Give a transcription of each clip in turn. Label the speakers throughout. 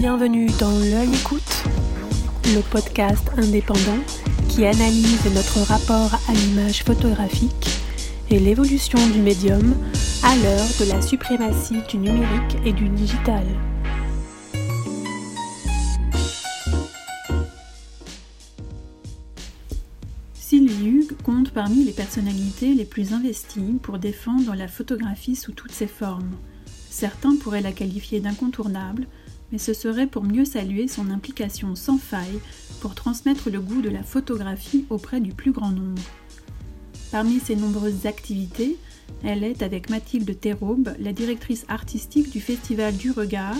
Speaker 1: Bienvenue dans L'œil écoute, le podcast indépendant qui analyse notre rapport à l'image photographique et l'évolution du médium à l'heure de la suprématie du numérique et du digital.
Speaker 2: Sylvie Hugues compte parmi les personnalités les plus investies pour défendre la photographie sous toutes ses formes. Certains pourraient la qualifier d'incontournable, mais ce serait pour mieux saluer son implication sans faille pour transmettre le goût de la photographie auprès du plus grand nombre. Parmi ses nombreuses activités, elle est, avec Mathilde Théraube, la directrice artistique du Festival du Regard,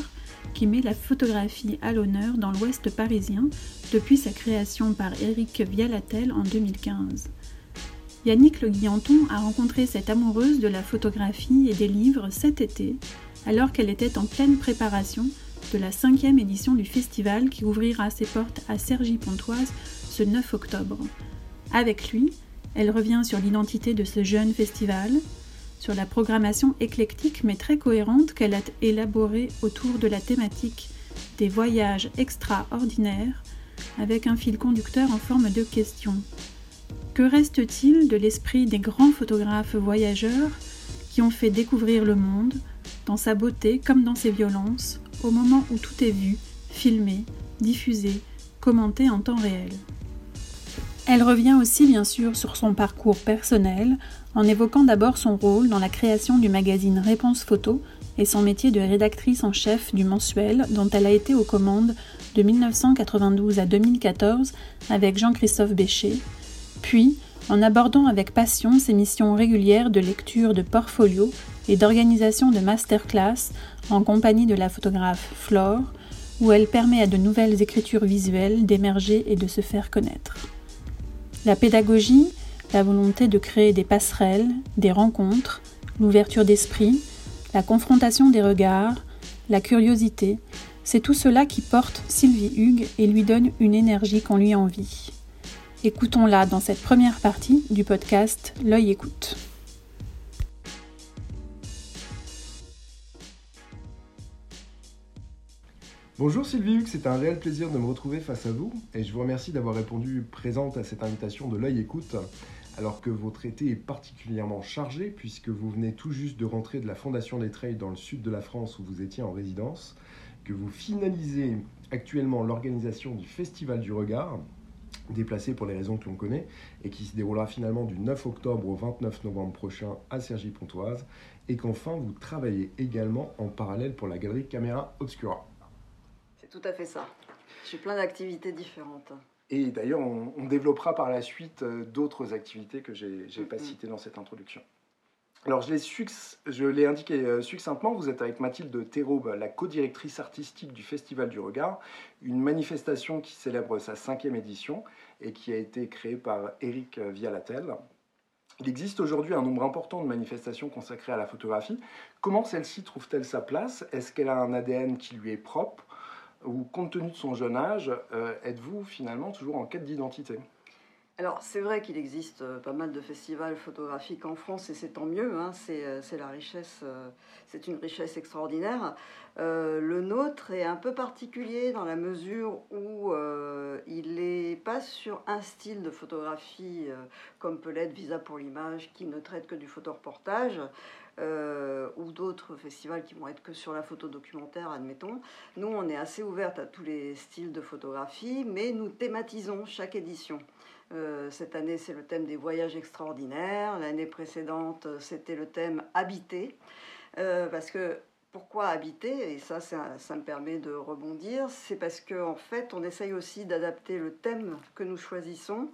Speaker 2: qui met la photographie à l'honneur dans l'Ouest parisien depuis sa création par Éric Vialatel en 2015. Yannick Le Guillanton a rencontré cette amoureuse de la photographie et des livres cet été, alors qu'elle était en pleine préparation de la cinquième édition du festival qui ouvrira ses portes à Cergy-Pontoise ce 9 octobre. Avec lui, elle revient sur l'identité de ce jeune festival, sur la programmation éclectique mais très cohérente qu'elle a élaborée autour de la thématique des voyages extraordinaires, avec un fil conducteur en forme de questions. Que reste-t-il de l'esprit des grands photographes voyageurs qui ont fait découvrir le monde, dans sa beauté comme dans ses violences, au moment où tout est vu, filmé, diffusé, commenté en temps réel. Elle revient aussi bien sûr sur son parcours personnel en évoquant d'abord son rôle dans la création du magazine Réponse Photo et son métier de rédactrice en chef du mensuel dont elle a été aux commandes de 1992 à 2014 avec Jean-Christophe Bécher, puis en abordant avec passion ses missions régulières de lecture de portfolio et d'organisation de masterclass en compagnie de la photographe Flore, où elle permet à de nouvelles écritures visuelles d'émerger et de se faire connaître. La pédagogie, la volonté de créer des passerelles, des rencontres, l'ouverture d'esprit, la confrontation des regards, la curiosité, c'est tout cela qui porte Sylvie Hugues et lui donne une énergie qu'on lui envie. Écoutons-la dans cette première partie du podcast L'œil écoute.
Speaker 3: Bonjour Sylvie c'est un réel plaisir de me retrouver face à vous et je vous remercie d'avoir répondu présente à cette invitation de l'œil écoute alors que votre été est particulièrement chargé puisque vous venez tout juste de rentrer de la Fondation des Trails dans le sud de la France où vous étiez en résidence, que vous finalisez actuellement l'organisation du Festival du Regard, déplacé pour les raisons que l'on connaît, et qui se déroulera finalement du 9 octobre au 29 novembre prochain à Cergy-Pontoise, et qu'enfin vous travaillez également en parallèle pour la galerie Caméra Obscura
Speaker 4: tout à fait ça. J'ai plein d'activités différentes.
Speaker 3: Et d'ailleurs, on, développera par la suite euh, d'autres activités que je n'ai pas citées dans cette introduction. Alors, je l'ai indiqué euh, succinctement, vous êtes avec Mathilde Théraube, la co-directrice artistique du Festival du Regard, une manifestation qui célèbre sa cinquième édition et qui a été créée par Eric Vialatel. Il existe aujourd'hui un nombre important de manifestations consacrées à la photographie. Comment celle-ci trouve-t-elle sa place? Est-ce qu'elle a un ADN qui lui est propre? Ou compte tenu de son jeune âge, euh, êtes-vous finalement toujours en quête d'identité?
Speaker 4: Alors c'est vrai qu'il existe euh, pas mal de festivals photographiques en France et c'est tant mieux, hein. euh, c'est la richesse, c'est une richesse extraordinaire. le nôtre est un peu particulier dans la mesure où il n'est pas sur un style de photographie comme peut l'être Visa pour l'image qui ne traite que du photoreportage. Euh, ou d'autres festivals qui vont être que sur la photo documentaire, admettons. Nous, on est assez ouverte à tous les styles de photographie, mais nous thématisons chaque édition. Euh, cette année, c'est le thème des voyages extraordinaires. L'année précédente, c'était le thème habiter. Euh, parce que pourquoi habiter? Et ça, ça, me permet de rebondir. C'est parce qu'en en fait, on essaye aussi d'adapter le thème que nous choisissons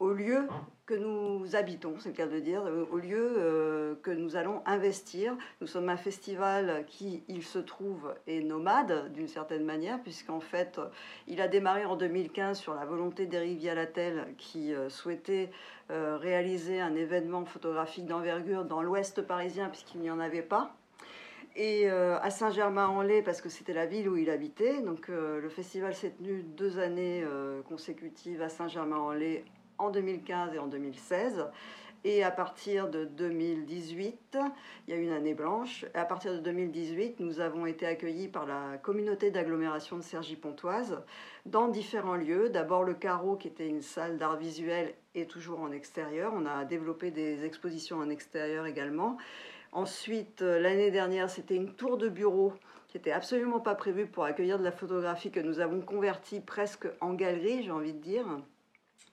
Speaker 4: au lieu que nous habitons, c'est le cas de dire, euh, au lieu euh, que nous allons investir. Nous sommes un festival qui, il se trouve, est nomade d'une certaine manière, puisqu'en fait, il a démarré en 2015 sur la volonté d'Éric Vialatel qui euh, souhaitait réaliser un événement photographique d'envergure dans l'ouest parisien, puisqu'il n'y en avait pas et à Saint-Germain-en-Laye parce que c'était la ville où il habitait. Donc le festival s'est tenu deux années consécutives à Saint-Germain-en-Laye en 2015 et en 2016. Et à partir de 2018, il y a une année blanche. à partir de 2018, nous avons été accueillis par la communauté d'agglomération de Cergy-Pontoise dans différents lieux. D'abord le Carreau, qui était une salle d'art visuel et toujours en extérieur. On a développé des expositions en extérieur également. Ensuite, euh, l'année dernière, c'était une tour de bureau qui n'était absolument pas prévue pour accueillir de la photographie que nous avons convertie presque en galerie, j'ai envie de dire.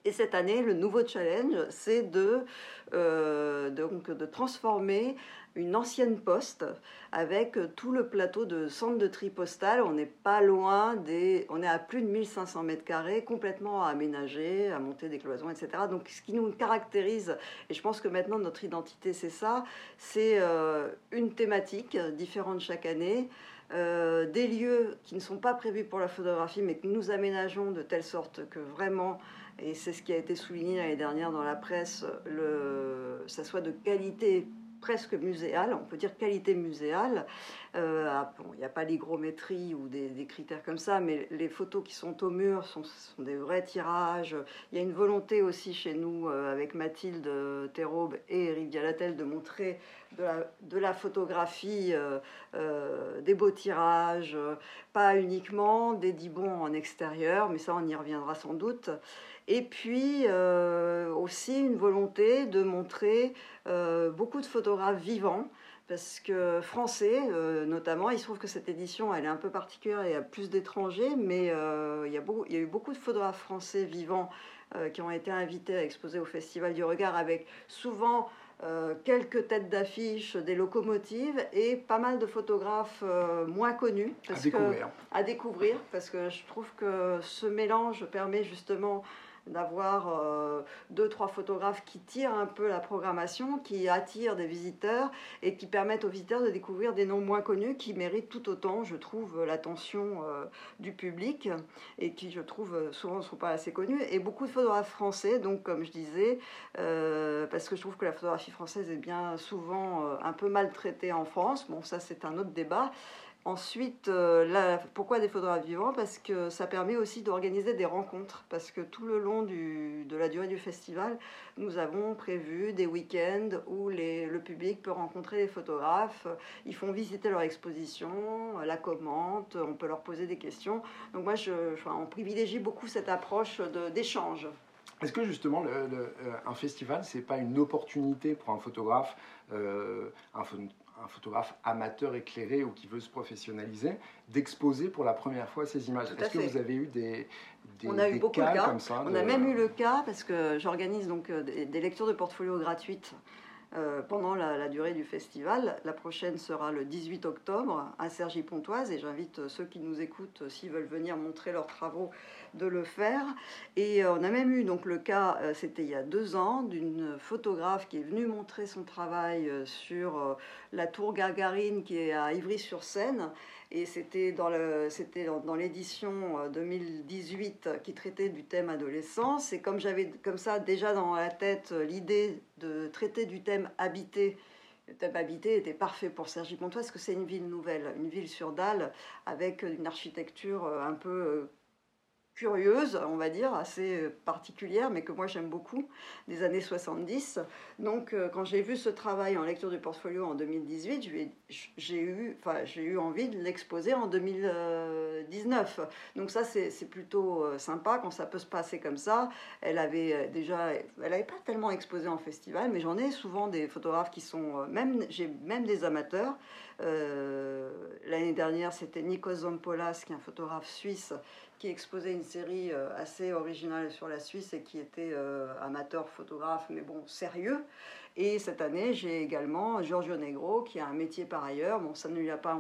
Speaker 4: Et cette année, le nouveau challenge, c'est de, euh, donc, de transformer une ancienne poste avec tout le plateau de centre de tri postal. On n'est pas loin des. On est à plus de 1500 mètres carrés, complètement aménagé, à monter des cloisons, etc. Donc, ce qui nous caractérise, et je pense que maintenant notre identité, c'est ça, c'est euh, une thématique différente chaque année. Euh, des lieux qui ne sont pas prévus pour la photographie, mais que nous aménageons de telle sorte que vraiment et c'est ce qui a été souligné l'année dernière dans la presse, le, ça soit de qualité presque muséale, on peut dire qualité muséale. Euh, ah, il n'y a pas l'hygrométrie ou des, critères comme ça, mais les photos qui sont au mur sont, des vrais tirages. Il y a une volonté aussi chez nous, euh, avec Mathilde Théraube et Eric Dialatel, de montrer de la, de la photographie, euh, des beaux tirages, pas uniquement des dibons en extérieur, mais ça on y reviendra sans doute. Et puis euh, aussi une volonté de montrer euh, beaucoup de photographes vivants parce que français euh, notamment, il se trouve que cette édition elle est un peu particulière, il y a plus d'étrangers, mais il, y a il y a eu beaucoup de photographes français vivants qui ont été invités à exposer au Festival du Regard avec souvent quelques têtes d'affiche, des locomotives et pas mal de photographes moins connus.
Speaker 3: à découvrir.
Speaker 4: à découvrir, parce que je trouve que ce mélange permet justement d'avoir euh, deux, trois photographes qui tirent un peu la programmation, qui attirent des visiteurs et qui permettent aux visiteurs de découvrir des noms moins connus qui méritent tout autant, je trouve, l'attention euh, du public et qui, je trouve, souvent ne sont pas assez connus. Et beaucoup de photographes français, donc comme je disais, euh, parce que je trouve que la photographie française est bien souvent un peu maltraitée en France. Bon, ça c'est un autre débat. Ensuite, euh, pourquoi des photographes vivants? Parce que ça permet aussi d'organiser des rencontres. Parce que tout le long de la durée du festival, nous avons prévu des week-ends où le public peut rencontrer les photographes. Ils font visiter leur exposition, la commentent, on peut leur poser des questions. Donc moi, je, on privilégie beaucoup cette approche d'échange.
Speaker 3: Est-ce que justement, le, euh, un festival, c'est pas une opportunité pour un photographe, euh, un photographe amateur éclairé ou qui veut se professionnaliser, d'exposer pour la première fois ces images. Est-ce que vous avez eu des,
Speaker 4: des, On a eu beaucoup cas, de cas comme ça On a même eu le cas parce que j'organise donc euh, des, lectures de portfolio gratuites. Euh, pendant la, durée du festival. La prochaine sera le 18 octobre à Cergy-Pontoise et j'invite ceux qui nous écoutent, s'ils veulent venir montrer leurs travaux, de le faire. Et euh, on a même eu donc le cas, euh, c'était il y a deux ans, d'une photographe qui est venue montrer son travail euh, sur la tour Gagarine qui est à Ivry-sur-Seine. Et c'était dans, le, c'était dans, l'édition 2018 qui traitait du thème adolescence. Et comme j'avais comme ça déjà dans la tête l'idée de traiter du thème habité, le thème habité était parfait pour Sergi Pontoise parce que c'est une ville nouvelle, une ville sur dalle avec une architecture un peu curieuse, on va dire, assez particulière, mais que moi j'aime beaucoup, des années 70. Donc euh, quand j'ai vu ce travail en lecture du portfolio en 2018, j'ai eu, enfin, eu envie de l'exposer en 2019. Donc ça c'est plutôt euh, sympa quand ça peut se passer comme ça. Elle avait euh, déjà, elle n'avait pas tellement exposé en festival, mais j'en ai souvent des photographes qui sont, même j'ai même des amateurs. L'année dernière, c'était Nikos Zampolas, qui est un photographe suisse, qui exposait une série euh, assez originale sur la Suisse et qui était euh, amateur photographe, mais bon, sérieux. Et cette année, j'ai également Giorgio Negro, qui a un métier par ailleurs. Bon, ça ne lui a pas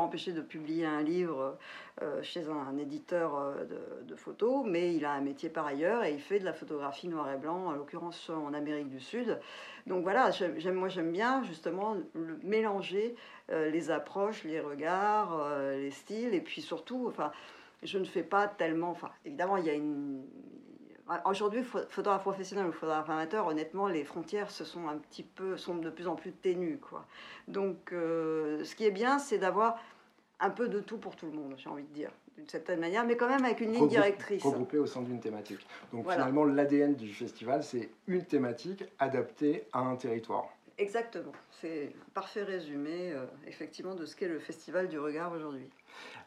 Speaker 4: empêché, de publier un livre euh, chez un, éditeur de, photos, mais il a un métier par ailleurs et il fait de la photographie noir et blanc, en l'occurrence en Amérique du Sud. Donc voilà, j'aime, moi j'aime bien justement mélanger les approches, les regards, les styles, et puis surtout, enfin je ne fais pas tellement. Enfin, évidemment, il y a une. Aujourd'hui, photographe professionnel ou photographe amateur, honnêtement, les frontières se sont un petit peu, sont de plus en plus ténues, quoi. Donc, euh, ce qui est bien, c'est d'avoir un peu de tout pour tout le monde, j'ai envie de dire. d'une certaine manière, mais quand même avec une ligne directrice.
Speaker 3: Regroupé au sein d'une thématique. Donc finalement, l'ADN du festival, c'est une thématique adaptée à un territoire.
Speaker 4: Exactement. C'est un parfait résumé, euh, effectivement, de ce qu'est le Festival du regard aujourd'hui.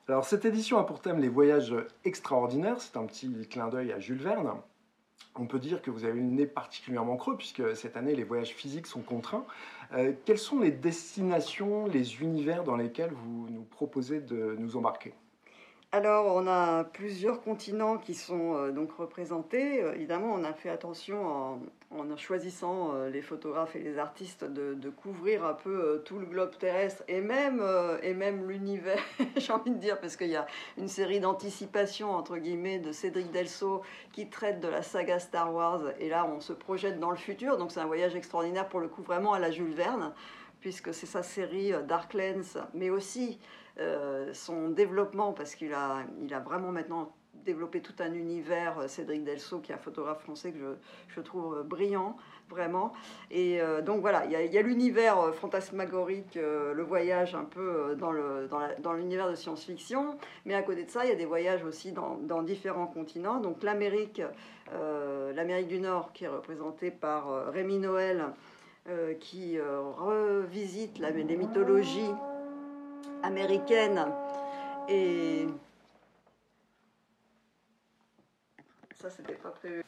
Speaker 3: Alors, cette édition a pour thème les voyages extraordinaires. C'est un petit clin d'œil à Jules Verne. On peut dire que vous avez une nez particulièrement creux, puisque cette année, les voyages physiques sont contraints. Euh, quelles sont les destinations, les univers dans lesquels vous nous proposez de nous embarquer?
Speaker 4: Alors, on a plusieurs continents qui sont euh, donc représentés. Euh, évidemment, on a fait attention en, en choisissant euh, les photographes et les artistes de, couvrir un peu tout le globe terrestre et même, et même l'univers, j'ai envie de dire, parce qu'il y a une série d'anticipations, entre guillemets, de Cédric Delso qui traite de la saga Star Wars. Et là, on se projette dans le futur. Donc, c'est un voyage extraordinaire pour le coup, vraiment à la Jules Verne, puisque c'est sa série Darklands, mais aussi euh, son développement, parce qu'il a, il a vraiment maintenant développé tout un univers, euh, Cédric Delso, qui est un photographe français que je, je trouve brillant, vraiment. Et euh, donc voilà, il y a, l'univers fantasmagorique, le voyage un peu dans, le, dans, l'univers de science-fiction, mais à côté de ça, il y a des voyages aussi dans, dans différents continents. Donc l'Amérique, l'Amérique du Nord, qui est représentée par Rémi Noël, qui revisite la, les mythologies américaine. Et ça, c'était pas prévu.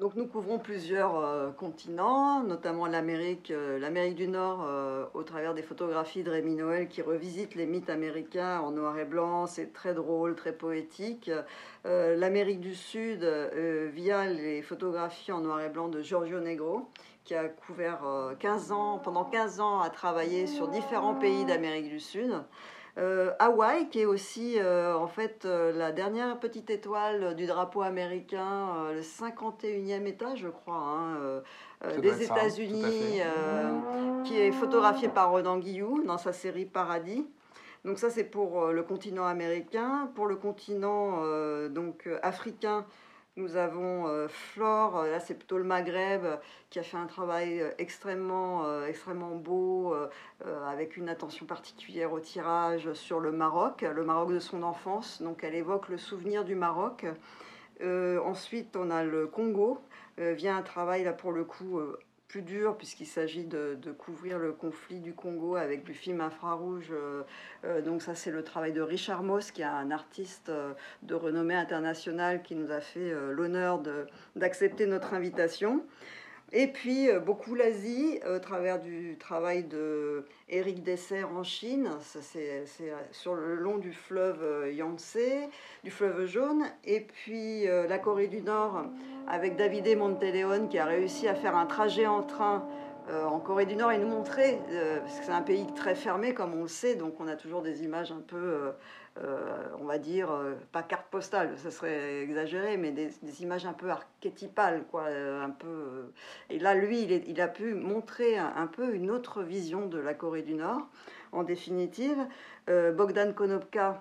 Speaker 4: Donc nous couvrons plusieurs euh, continents, notamment l'Amérique, euh, l'Amérique du Nord, euh, au travers des photographies de Rémi Noël qui revisite les mythes américains en noir et blanc. C'est très drôle, très poétique. L'Amérique du Sud, via les photographies en noir et blanc de Giorgio Negro, qui a couvert 15 ans, pendant 15 ans, à travailler sur différents pays d'Amérique du Sud. Euh, Hawaï, qui est aussi euh, en fait euh, la dernière petite étoile du drapeau américain, le 51e étage, je crois, hein, des États-Unis, qui est photographié par Ronan Guillou dans sa série Paradis. Donc ça c'est pour le continent américain. Pour le continent donc africain, nous avons euh, Flore, euh, là c'est plutôt le Maghreb, qui a fait un travail euh, extrêmement, extrêmement beau, avec une attention particulière au tirage sur le Maroc, le Maroc de son enfance. Donc elle évoque le souvenir du Maroc. ensuite, on a le Congo, vient un travail là pour le coup plus dur puisqu'il s'agit de, couvrir le conflit du Congo avec du film infrarouge. Euh, euh, donc ça c'est le travail de Richard Moss qui est un artiste euh, de renommée internationale qui nous a fait l'honneur d'accepter notre invitation. Et puis beaucoup l'Asie au travers du travail de Eric Dessert en Chine, c'est sur le long du fleuve Yangtze, du fleuve jaune, et puis la Corée du Nord avec Davide Monteleone qui a réussi à faire un trajet en train euh, en Corée du Nord et nous montrer, euh, parce que c'est un pays très fermé comme on le sait, donc on a toujours des images un peu, euh, on va dire, pas carte postale, ça serait exagéré, mais des, images un peu archétypales, quoi, un peu. et là, lui, il, a pu montrer un, peu une autre vision de la Corée du Nord. En définitive, Bogdan Konopka,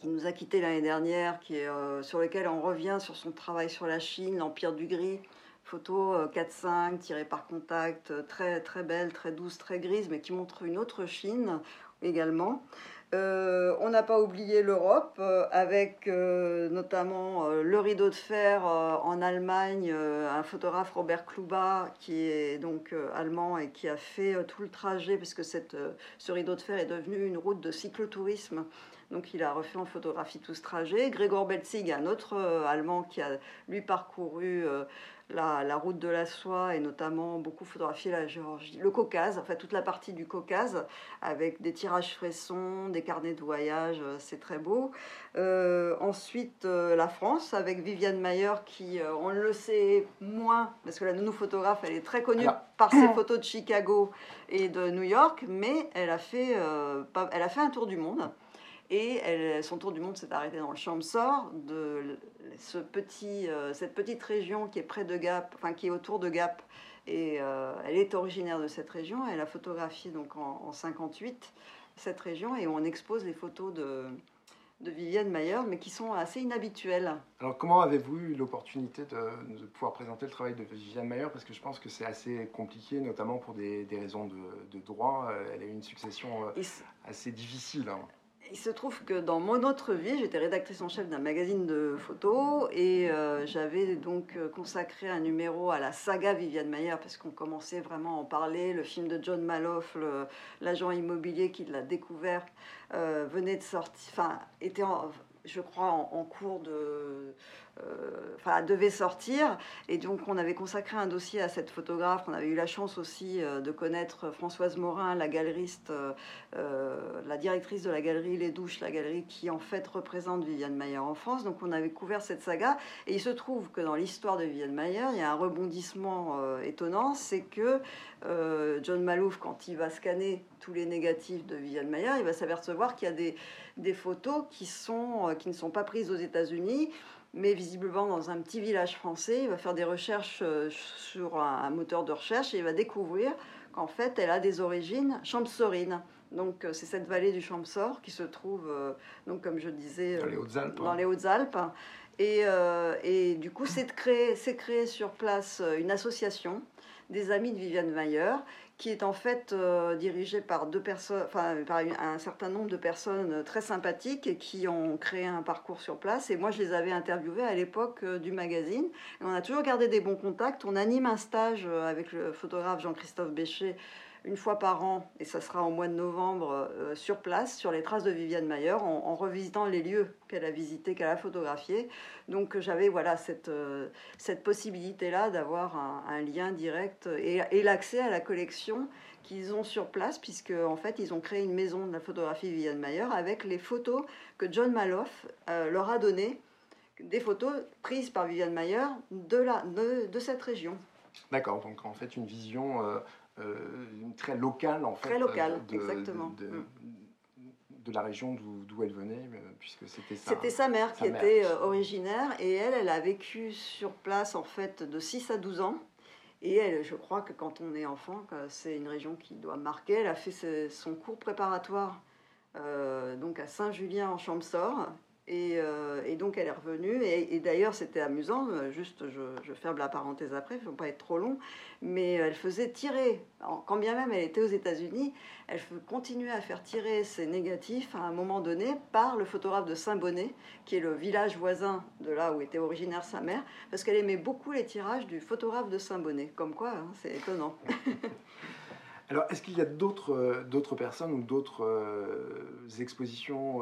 Speaker 4: qui nous a quittés l'année dernière, qui est, euh, sur lequel on revient sur son travail sur la Chine, l'Empire du Gris, photo 4-5 euh, tirée par contact, euh, très, très belle, très douce, très grise, mais qui montre une autre Chine également. On n'a pas oublié l'Europe, avec notamment le rideau de fer en Allemagne, un photographe Robert Kluba, qui est donc allemand et qui a fait tout le trajet, puisque cette, ce rideau de fer est devenu une route de cyclotourisme donc il a refait en photographie tout ce trajet. Gregor Belzig, un autre euh, Allemand qui a lui parcouru euh, la, route de la soie et notamment beaucoup photographié la Géorgie, le Caucase, enfin toute la partie du Caucase avec des tirages fressons, des carnets de voyage, euh, c'est très beau. ensuite la France avec Viviane Mayer qui, on le sait moins parce que la nounou photographe, elle est très connue par ses photos de Chicago et de New York, mais elle a fait, elle a fait un tour du monde. Et son tour du monde s'est arrêté dans le Champsor, de ce petit, euh, cette petite région qui est près de Gap, enfin qui est autour de Gap. Et euh, elle est originaire de cette région. Elle a photographié donc en, en 58 cette région et on expose les photos de, de Viviane Mayer, mais qui sont assez inhabituelles.
Speaker 3: Alors comment avez-vous eu l'opportunité de, pouvoir présenter le travail de Viviane Mayer Parce que je pense que c'est assez compliqué, notamment pour des, raisons de, droit. Elle a eu une succession euh, assez difficile. Hein.
Speaker 4: Il se trouve que dans mon autre vie, j'étais rédactrice en chef d'un magazine de photos et euh, j'avais donc euh, consacré un numéro à la saga Viviane Mayer parce qu'on commençait vraiment à en parler. Le film de John Maloff, l'agent immobilier qui l'a découvert, euh, venait de sortir, enfin, était je crois, en cours de, enfin, devait sortir. Et donc, on avait consacré un dossier à cette photographe. On avait eu la chance aussi euh, de connaître Françoise Morin, la galeriste, euh, la directrice de la galerie Les Douches, la galerie qui en fait représente Viviane Mayer en France. Donc, on avait couvert cette saga. Et il se trouve que dans l'histoire de Viviane Mayer, il y a un rebondissement étonnant c'est que John Malouf, quand il va scanner tous les négatifs de Viviane Mayer, il va s'apercevoir qu'il y a des, des photos qui, sont, qui ne sont pas prises aux États-Unis mais visiblement dans un petit village français. Il va faire des recherches euh, sur un, moteur de recherche et il va découvrir qu'en fait, elle a des origines champsorines. Donc, euh, c'est cette vallée du Champsor qui se trouve, euh, donc, comme je disais,
Speaker 3: dans les Hautes-Alpes.
Speaker 4: Dans les Hautes-Alpes. Et, et, du coup, c'est créé, créé sur place une association des amis de Viviane Mayer qui est en fait euh, dirigé par deux personnes, enfin par un certain nombre de personnes très sympathiques qui ont créé un parcours sur place. Et moi, je les avais interviewées à l'époque euh, du magazine. Et on a toujours gardé des bons contacts. On anime un stage euh, avec le photographe Jean-Christophe Bécher une fois par an, et ça sera au mois de novembre, euh, sur place, sur les traces de Viviane Mayer, en, revisitant les lieux qu'elle a visités, qu'elle a photographiés. Donc j'avais voilà, cette, euh, cette possibilité-là d'avoir un, lien direct et, l'accès à la collection qu'ils ont sur place, puisque en fait ils ont créé une maison de la photographie Viviane Mayer avec les photos que John Maloff euh, leur a données, des photos prises par Viviane Mayer de, la, de, cette région.
Speaker 3: D'accord, donc en fait une vision euh, très locale en
Speaker 4: fait. Très locale, de, exactement. De, mm.
Speaker 3: de, la région d'où elle venait, euh, puisque c'était
Speaker 4: sa, C'était sa mère qui était euh, originaire et elle, elle a vécu sur place en fait de 6 à 12 ans. Et elle, je crois que quand on est enfant, c'est une région qui doit marquer. Elle a fait son cours préparatoire donc à Saint-Julien en Euh, et, donc elle est revenue. Et, d'ailleurs, c'était amusant, euh, juste je, ferme la parenthèse après, il ne faut pas être trop long, mais elle faisait tirer, quand bien même elle était aux États-Unis, elle continuait à faire tirer ses négatifs à un moment donné par le photographe de Saint-Bonnet, qui est le village voisin de là où était originaire sa mère, parce qu'elle aimait beaucoup les tirages du photographe de Saint-Bonnet. Comme quoi, hein, c'est étonnant.
Speaker 3: Alors, est-ce qu'il y a d'autres euh, personnes ou d'autres expositions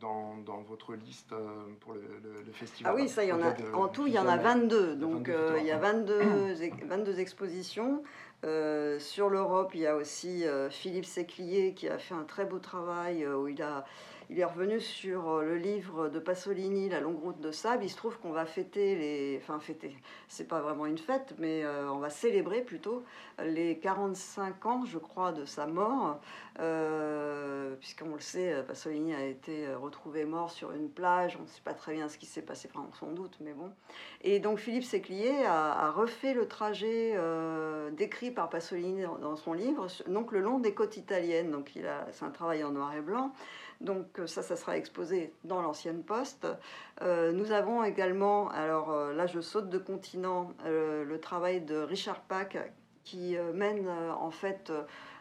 Speaker 3: dans, dans, votre liste euh, pour le, le, festival
Speaker 4: Ah oui, ça, il y en a. en tout, il y en a 22. Donc, euh, il y a 22, 22 expositions. Euh, sur l'Europe, il y a aussi Philippe Séclier qui a fait un très beau travail où il a il est revenu sur euh, le livre de Pasolini, La longue route de sable. Il se trouve qu'on va fêter les. Enfin, fêter, c'est pas vraiment une fête, mais euh, on va célébrer plutôt les 45 ans, je crois, de sa mort. Euh, puisqu'on le sait, Pasolini a été retrouvé mort sur une plage. On ne sait pas très bien ce qui s'est passé, enfin, sans doute, mais bon. Et donc, Philippe Séclier a, refait le trajet décrit par Pasolini dans, son livre, donc le long des côtes italiennes. Donc, c'est un travail en noir et blanc. Donc euh, ça, ça sera exposé dans l'ancienne poste. Euh, nous avons également, alors euh, là je saute de continent, le travail de Richard Pack qui mène en fait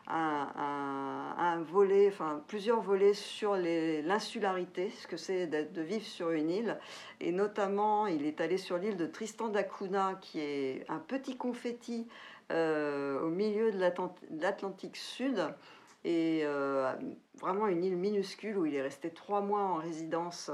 Speaker 4: un, volet, enfin plusieurs volets sur l'insularité, ce que c'est de vivre sur une île. Et notamment, il est allé sur l'île de Tristan d'Acunha, qui est un petit confetti au milieu de l'Atlantique Sud et euh, vraiment une île minuscule où il est resté trois mois en résidence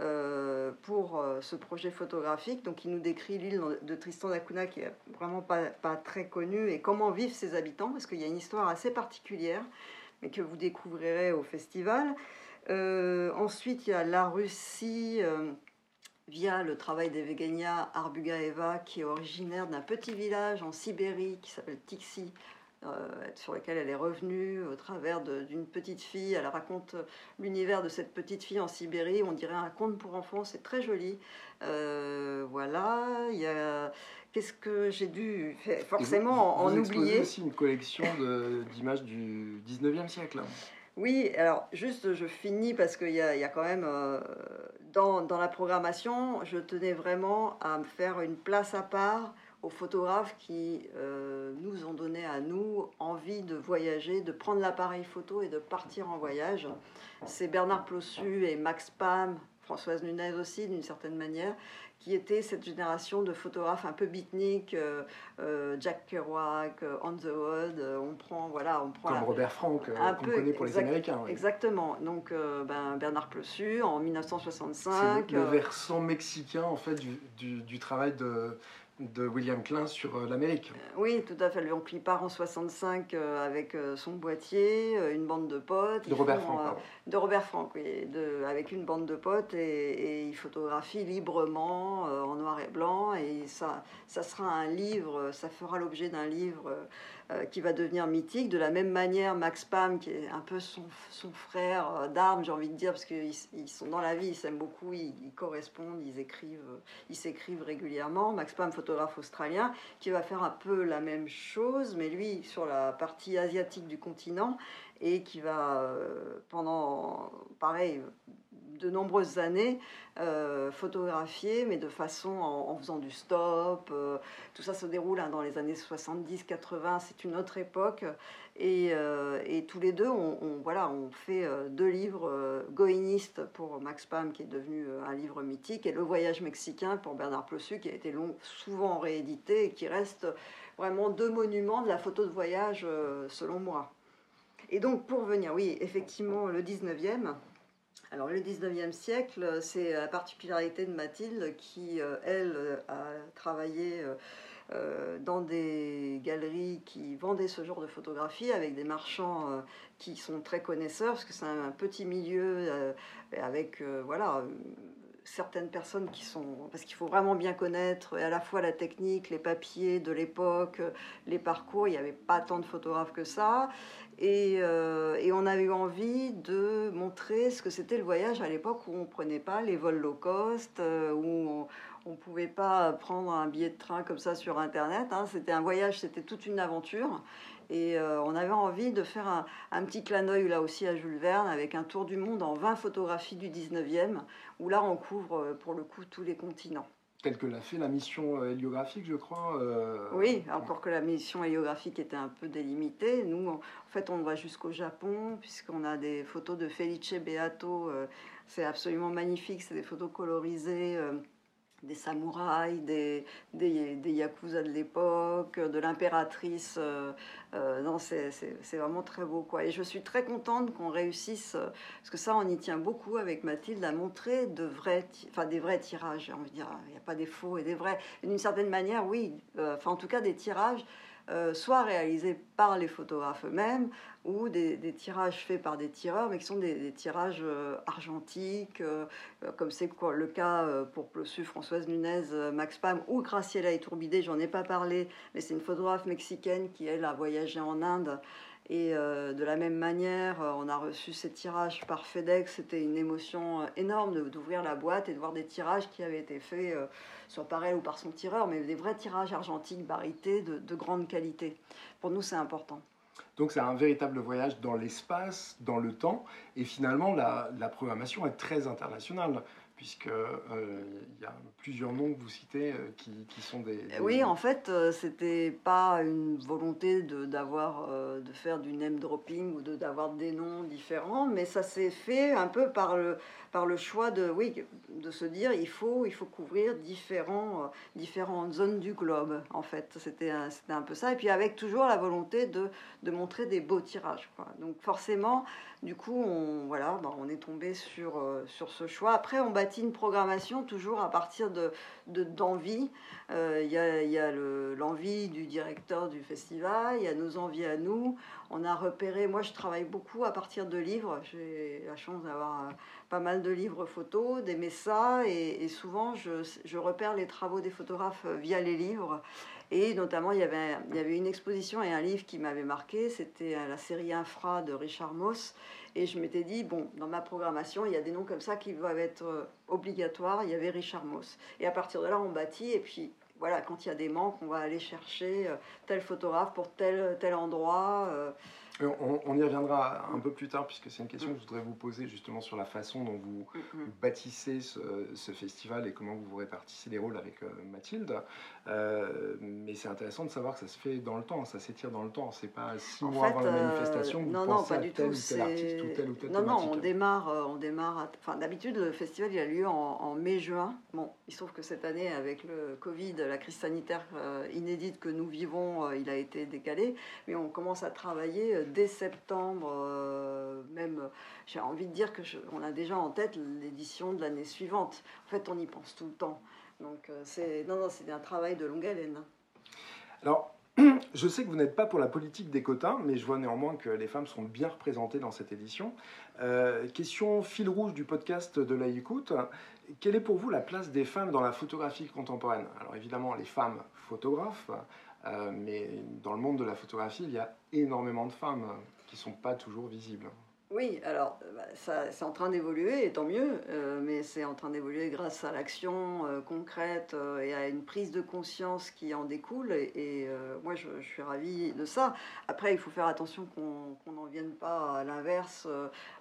Speaker 4: euh, pour euh, ce projet photographique. Donc il nous décrit l'île de Tristan d'Acunha qui est vraiment pas, très connue et comment vivent ses habitants parce qu'il y a une histoire assez particulière mais que vous découvrirez au festival. ensuite il y a la Russie via le travail d'Evgenia Arbugaeva qui est originaire d'un petit village en Sibérie qui s'appelle Tixi sur lequel elle est revenue au travers d'une petite fille. Elle raconte l'univers de cette petite fille en Sibérie. On dirait un conte pour enfants, c'est très joli. Euh, voilà, il y a. Qu'est-ce que j'ai dû forcément en oublier
Speaker 3: aussi une collection d'images du 19e siècle.
Speaker 4: Oui, alors juste je finis parce qu'il y, a quand même euh, dans, dans, la programmation, je tenais vraiment à me faire une place à part aux photographes qui euh, nous ont donné à nous envie de voyager, de prendre l'appareil photo et de partir en voyage. C'est Bernard Plossu et Max Pam, Françoise Nunez aussi d'une certaine manière, qui étaient cette génération de photographes un peu beatnik, euh, euh, Jack Kerouac, On the Road, on prend voilà, on prend
Speaker 3: comme Robert Frank, qu'on connaît pour les Américains.
Speaker 4: Exactement. Donc ben, Bernard Plossu en 1965.
Speaker 3: le, versant mexicain en fait du, du travail de de William Klein sur euh, l'Amérique.
Speaker 4: Euh, oui, tout à fait. Donc il part en 65 euh, avec son boîtier, une bande de potes.
Speaker 3: De Robert Frank,
Speaker 4: De Robert Frank, oui. avec une bande de potes et, il photographie librement en noir et blanc. Et ça, ça sera un livre, ça fera l'objet d'un livre qui va devenir mythique. De la même manière, Max Pam, qui est un peu son, son frère euh, d'armes, j'ai envie de dire, parce qu'ils ils sont dans la vie, ils s'aiment beaucoup, ils, correspondent, ils écrivent, ils s'écrivent régulièrement. Max Pam, photographe australien, qui va faire un peu la même chose, mais lui sur la partie asiatique du continent et qui va euh, pendant pareil de nombreuses années euh, photographier, mais de façon en, faisant du stop. Euh, tout ça se déroule hein, dans les années 70-80, c'est une autre époque. Et, euh, tous les deux, on, voilà, on fait deux livres, Goïniste pour Max Pam, qui est devenu un livre mythique, et Le voyage mexicain pour Bernard Plossu, qui a été long, souvent réédité et qui reste vraiment deux monuments de la photo de voyage, selon moi. Et donc, pour venir, oui, effectivement, le 19e, alors le 19e siècle, c'est la particularité de Mathilde qui, euh, elle, euh, a travaillé euh, dans des galeries qui vendaient ce genre de photographie avec des marchands qui sont très connaisseurs, parce que c'est un petit milieu avec voilà, certaines personnes qui sont... Parce qu'il faut vraiment bien connaître à la fois la technique, les papiers de l'époque, les parcours. Il n'y avait pas tant de photographes que ça. Euh, et, on a eu envie de montrer ce que c'était le voyage à l'époque où on ne prenait pas les vols low cost, euh, où on ne pouvait pas prendre un billet de train comme ça sur Internet. Hein. C'était un voyage, c'était toute une aventure. Et euh, on avait envie de faire un, un petit clin d'œil là aussi à Jules Verne avec un tour du monde en 20 photographies du 19e, où là on couvre pour le coup tous les continents
Speaker 3: telle que l'a fait la mission euh, héliographique, je crois.
Speaker 4: Euh, oui, encore que la mission héliographique était un peu délimitée. Nous, en fait, on va jusqu'au Japon, puisqu'on a des photos de Felice Beato. Euh, c'est absolument magnifique, c'est des photos colorisées des samouraïs, des, des, yakuza de l'époque, de l'impératrice. Euh, euh, c'est vraiment très beau. Quoi. Et je suis très contente qu'on réussisse, euh, parce que ça, on y tient beaucoup avec Mathilde, à montrer de vrais, enfin, des vrais tirages. Dire, il n'y a pas des faux et des vrais. D'une certaine manière, oui, enfin, en tout cas, des tirages euh, soit réalisés par les photographes eux-mêmes ou des, tirages faits par des tireurs, mais qui sont des, tirages euh, argentiques, euh, comme c'est le cas pour Plossu, Françoise Nunez, Max Pam ou Graciela Iturbide, j'en ai pas parlé, mais c'est une photographe mexicaine qui, elle, a voyagé en Inde et euh, de la même manière, euh, on a reçu ces tirages par FedEx. C'était une émotion euh, énorme d'ouvrir la boîte et de voir des tirages qui avaient été faits, soit par elle ou par son tireur, mais des vrais tirages argentiques, barités, de, grande qualité. Pour nous, c'est important.
Speaker 3: Donc c'est un véritable voyage dans l'espace, dans le temps, et finalement la, la programmation est très internationale puisque euh, il y a plusieurs noms que vous citez euh, qui, qui, sont des,
Speaker 4: Oui, en fait, euh, c'était pas une volonté de, d'avoir, de faire du name dropping ou de, d'avoir des noms différents, mais ça s'est fait un peu par le, par le choix de, oui, de se dire il faut, il faut couvrir différents, différentes zones du globe, en fait. C'était un, un peu ça, et puis avec toujours la volonté de, de montrer des beaux tirages. Quoi. Donc forcément, du coup, on, voilà, ben, on est tombé sur, euh, sur ce choix. Après, on bâtit une programmation toujours à partir de, d'envie. Euh, il y a, a l'envie du directeur du festival, il y a nos envies à nous. On a repéré, moi je travaille beaucoup à partir de livres. J'ai la chance d'avoir euh, pas mal de livres photos, d'aimer ça. Et, souvent, je, je repère les travaux des photographes via les livres. Et notamment, il y, avait, il y avait une exposition et un livre qui m'avait marqué, c'était la série Infra de Richard Moss. Et je m'étais dit, bon, dans ma programmation, il y a des noms comme ça qui doivent être euh, obligatoires. Il y avait Richard Moss. Et à partir de là, on bâtit. Et puis, voilà, quand il y a des manques, on va aller chercher euh, tel photographe pour tel, tel endroit. Euh,
Speaker 3: On, y reviendra un peu plus tard, puisque c'est une question que je voudrais vous poser justement sur la façon dont vous, bâtissez ce, festival et comment vous vous répartissez les rôles avec Mathilde. Mais c'est intéressant de savoir que ça se fait dans le temps, ça s'étire dans le temps. C'est pas six mois avant la manifestation que vous
Speaker 4: non,
Speaker 3: pensez
Speaker 4: non, pas du
Speaker 3: tel
Speaker 4: tout.
Speaker 3: ou tel artiste ou tel ou tel
Speaker 4: Non, non, on démarre, on démarre. Enfin, d'habitude, le festival il a lieu en, en mai-juin. Bon, il se trouve que cette année, avec le Covid, la crise sanitaire inédite que nous vivons, il a été décalé. Mais on commence à travailler dès septembre, euh, même, j'ai envie de dire que on a déjà en tête l'édition de l'année suivante. En fait, on y pense tout le temps. Donc, euh, c'est non, non, un travail de longue haleine.
Speaker 3: Alors, je sais que vous n'êtes pas pour la politique des quotas, mais je vois néanmoins que les femmes sont bien représentées dans cette édition. Euh, question fil rouge du podcast de la écoute. Quelle est pour vous la place des femmes dans la photographie contemporaine? Alors évidemment, les femmes photographes, euh, mais dans le monde de la photographie, il y a énormément de femmes qui ne sont pas toujours visibles.
Speaker 4: Oui, alors bah, ça, c'est en train d'évoluer, et tant mieux, euh, mais c'est en train d'évoluer grâce à l'action euh, concrète euh, et à une prise de conscience qui en découle, et, moi je, suis ravie de ça. Après, il faut faire attention qu'on n'en vienne pas à l'inverse,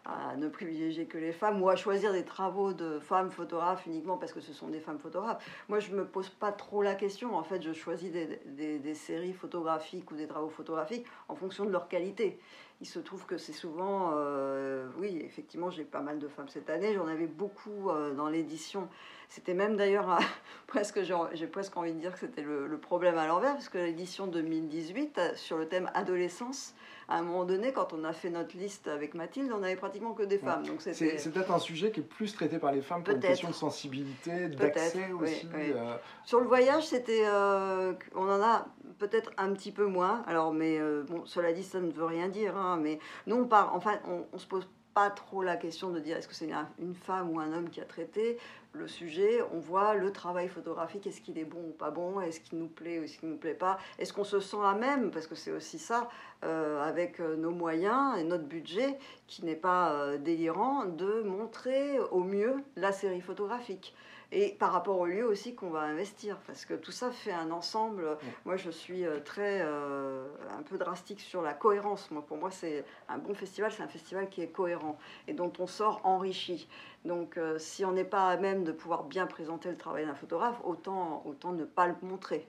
Speaker 4: à ne privilégier que les femmes, ou à choisir des travaux de femmes photographes uniquement parce que ce sont des femmes photographes. Moi, je me pose pas trop la question, en fait, je choisis des séries photographiques ou des travaux photographiques en fonction de leur qualité il se trouve que c'est souvent, euh, oui, effectivement, j'ai pas mal de femmes cette année. J'en avais beaucoup euh, dans l'édition. C'était même d'ailleurs presque, j'ai presque envie de dire que c'était le, le, problème à l'envers, parce que l'édition 2018 euh, sur le thème adolescence à un moment donné, quand on a fait notre liste avec Mathilde, on n'avait pratiquement que des femmes. Donc
Speaker 3: c'est peut-être un sujet qui est plus traité par les femmes pour une question de sensibilité, d'accès aussi.
Speaker 4: Euh. Sur le voyage, c'était, euh, on en a peut-être un petit peu moins. Alors, mais euh, bon, cela dit, ça ne veut rien dire. Hein, mais nous, on part, enfin, on, on se pose pas trop la question de dire est-ce que c'est une femme ou un homme qui a traité? Le sujet, on voit le travail photographique, est-ce qu'il est bon ou pas bon, est-ce qu'il nous plaît ou est-ce qu'il nous plaît pas, est-ce qu'on se sent à même, parce que c'est aussi ça, euh, avec euh, nos moyens et notre budget, qui n'est pas euh, délirant, de montrer au mieux la série photographique et par rapport au lieu aussi qu'on va investir, parce que tout ça fait un ensemble. Moi, je suis euh, très euh, un peu drastique sur la cohérence. Moi, pour moi, c'est un bon festival, c'est un festival qui est cohérent et dont on sort enrichi. Donc, euh, si on n'est pas à même de pouvoir bien présenter le travail d'un photographe, autant autant ne pas le montrer.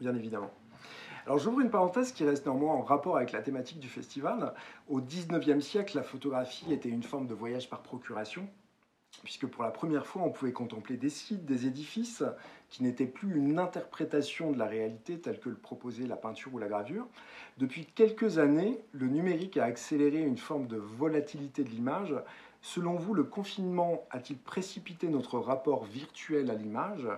Speaker 3: Bien évidemment. Alors j'ouvre une parenthèse qui reste néanmoins en rapport avec la thématique du festival. Au 19e siècle, la photographie était une forme de voyage par procuration puisque pour la première fois, on pouvait contempler des sites, des édifices, qui n'étaient plus une interprétation de la réalité telle que le proposait la peinture ou la gravure. Depuis quelques années, le numérique a accéléré une forme de volatilité de l'image. Selon vous, le confinement a-t-il précipité notre rapport virtuel à l'image?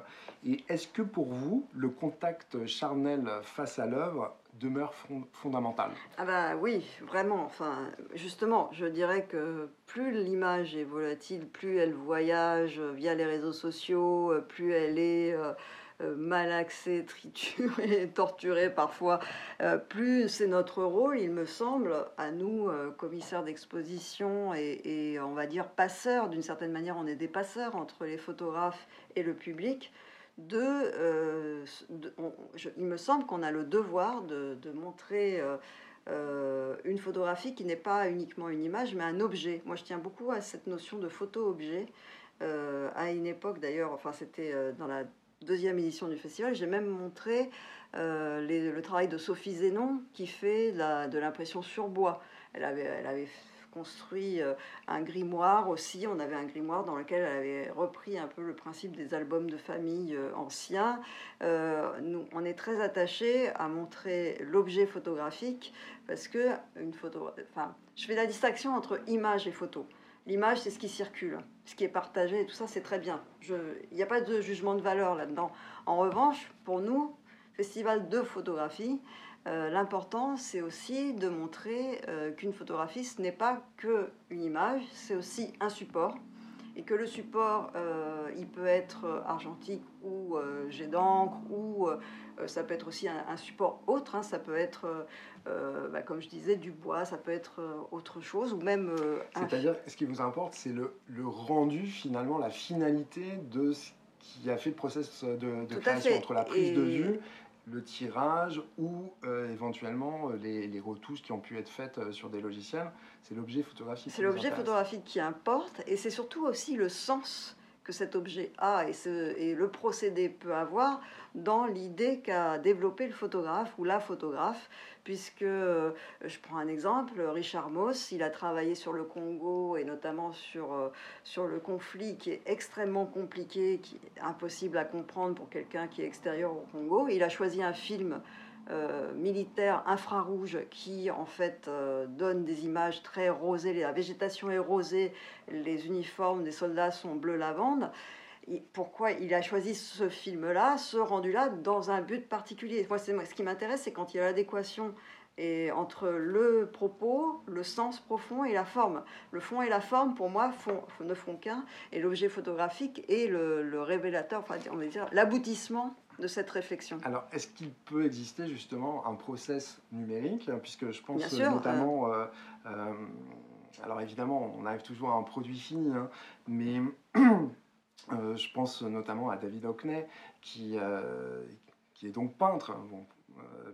Speaker 3: Et est-ce que pour vous, le contact charnel face à l'œuvre demeure fondamentale
Speaker 4: Ah bah oui, vraiment. Enfin, justement, je dirais que plus l'image est volatile, plus elle voyage via les réseaux sociaux, plus elle est euh, euh, malaxée, triturée, torturée parfois, euh, plus c'est notre rôle, il me semble, à nous, commissaires d'exposition et, et, on va dire passeurs, d'une certaine manière, on est des passeurs entre les photographes et le public de, euh, il me semble qu'on a le devoir de, montrer euh, euh, une photographie qui n'est pas uniquement une image, mais un objet. Moi, je tiens beaucoup à cette notion de photo-objet. à une époque, d'ailleurs, enfin, c'était dans la deuxième édition du festival, j'ai même montré le travail de Sophie Zénon qui fait de l'impression sur bois. Elle avait, elle avait construit euh, un grimoire aussi. On avait un grimoire dans lequel elle avait repris un peu le principe des albums de famille euh, anciens. Euh, nous, on est très attaché à montrer l'objet photographique parce que une photo, enfin, je fais la distinction entre image et photo. L'image, c'est ce qui circule, ce qui est partagé, et tout ça, c'est très bien. Il n'y a pas de jugement de valeur là-dedans. En revanche, pour nous, festival de photographie, euh, l'important, c'est aussi de montrer euh, qu'une photographie, ce n'est pas qu'une image, c'est aussi un support. Et que le support, euh, il peut être argentique ou jet d'encre, ou ça peut être aussi un, support autre. Hein. ça peut être, bah, comme je disais, du bois, ça peut être autre chose, ou même...
Speaker 3: C'est-à-dire, ce qui vous importe, c'est le, rendu, finalement, la finalité de ce qui a fait le process de, création entre la prise de vue le tirage ou éventuellement les, les, retouches qui ont pu être faites sur des logiciels. C'est l'objet photographique.
Speaker 4: C'est l'objet photographique qui importe et c'est surtout aussi le sens que cet objet a et, ce, et le procédé peut avoir dans l'idée qu'a développé le photographe ou la photographe, puisque euh, je prends un exemple, Richard Moss, il a travaillé sur le Congo et notamment sur, euh, sur le conflit qui est extrêmement compliqué, qui est impossible à comprendre pour quelqu'un qui est extérieur au Congo. Il a choisi un film euh, militaire infrarouge qui en fait euh, donne des images très rosées, la végétation est rosée, les uniformes des soldats sont bleu lavande. pourquoi il a choisi ce film-là, ce rendu-là, dans un but particulier? Moi, ce qui m'intéresse, c'est quand il y a l'adéquation et entre le propos, le sens profond et la forme. Le fond et la forme, pour moi, font, ne font qu'un, et l'objet photographique est le, le révélateur, enfin, on va dire, l'aboutissement de cette réflexion.
Speaker 3: Alors, est-ce qu'il peut exister justement un process numérique? Puisque je pense notamment. Euh, euh, alors, évidemment, on arrive toujours à un produit fini, hein, mais euh, je pense notamment à David Hockney, qui, qui est donc peintre, bon,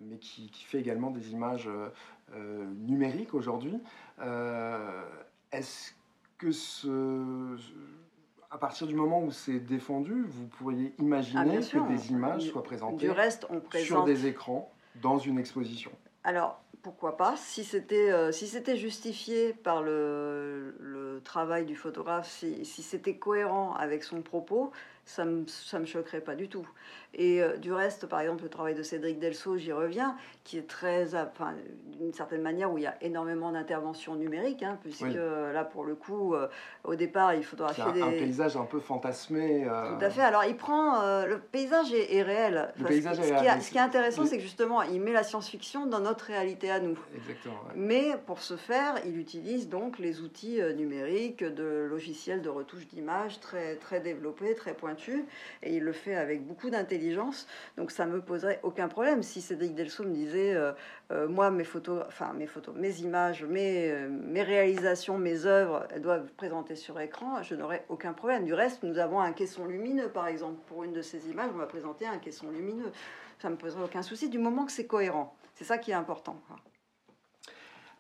Speaker 3: mais qui, qui, fait également des images numériques aujourd'hui. est-ce que ce à partir du moment où c'est défendu, vous pourriez imaginer ah, que des images soient présentées sur des écrans dans une exposition?
Speaker 4: Alors, pourquoi pas? Si c'était euh, si c'était justifié par le, le, travail du photographe, si, si c'était cohérent avec son propos, ça ne me, me, choquerait pas du tout. Et euh, du reste, par exemple, le travail de Cédric Delso, j'y reviens, qui est très, enfin, d'une certaine manière, où il y a énormément d'interventions numériques, hein, puisque là, pour le coup, euh, au départ, il photographier
Speaker 3: un, des... un paysage un peu fantasmé.
Speaker 4: Tout à fait. Alors, il prend... le paysage est, réel.
Speaker 3: Le paysage
Speaker 4: ce,
Speaker 3: est
Speaker 4: qui, ce qui est intéressant, c'est que justement, il met la science-fiction dans notre réalité à nous.
Speaker 3: Exactement.
Speaker 4: Mais pour ce faire, il utilise donc les outils numériques de logiciels de retouche d'image très, très développés, très pointus et il le fait avec beaucoup d'intelligence. Donc ça me poserait aucun problème si Cédric Delso me disait euh, euh, moi mes photos, enfin mes photos, mes images, mes, euh, mes réalisations, mes œuvres, elles doivent présenter sur écran, je n'aurais aucun problème. Du reste, nous avons un caisson lumineux par exemple pour une de ces images, on va présenter un caisson lumineux. Ça me poserait aucun souci du moment que c'est cohérent. C'est ça qui est important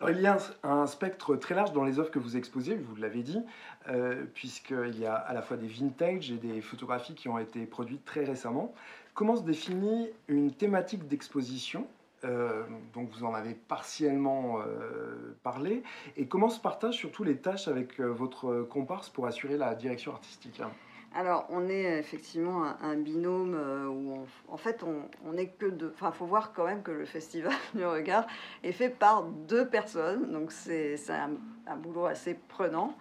Speaker 3: il y a un, spectre très large dans les œuvres que vous exposez, vous l'avez dit, euh, puisqu'il y a à la fois des vintage et des photographies qui ont été produites très récemment. Comment se définit une thématique d'exposition euh, donc vous en avez partiellement euh, parlé. Et comment se partagent surtout les tâches avec votre comparse pour assurer la direction artistique
Speaker 4: alors, on est effectivement un, binôme euh, où, en fait, on, n'est que deux. Enfin, faut voir quand même que le festival du regard est fait par deux personnes, donc c'est un, un, boulot assez prenant.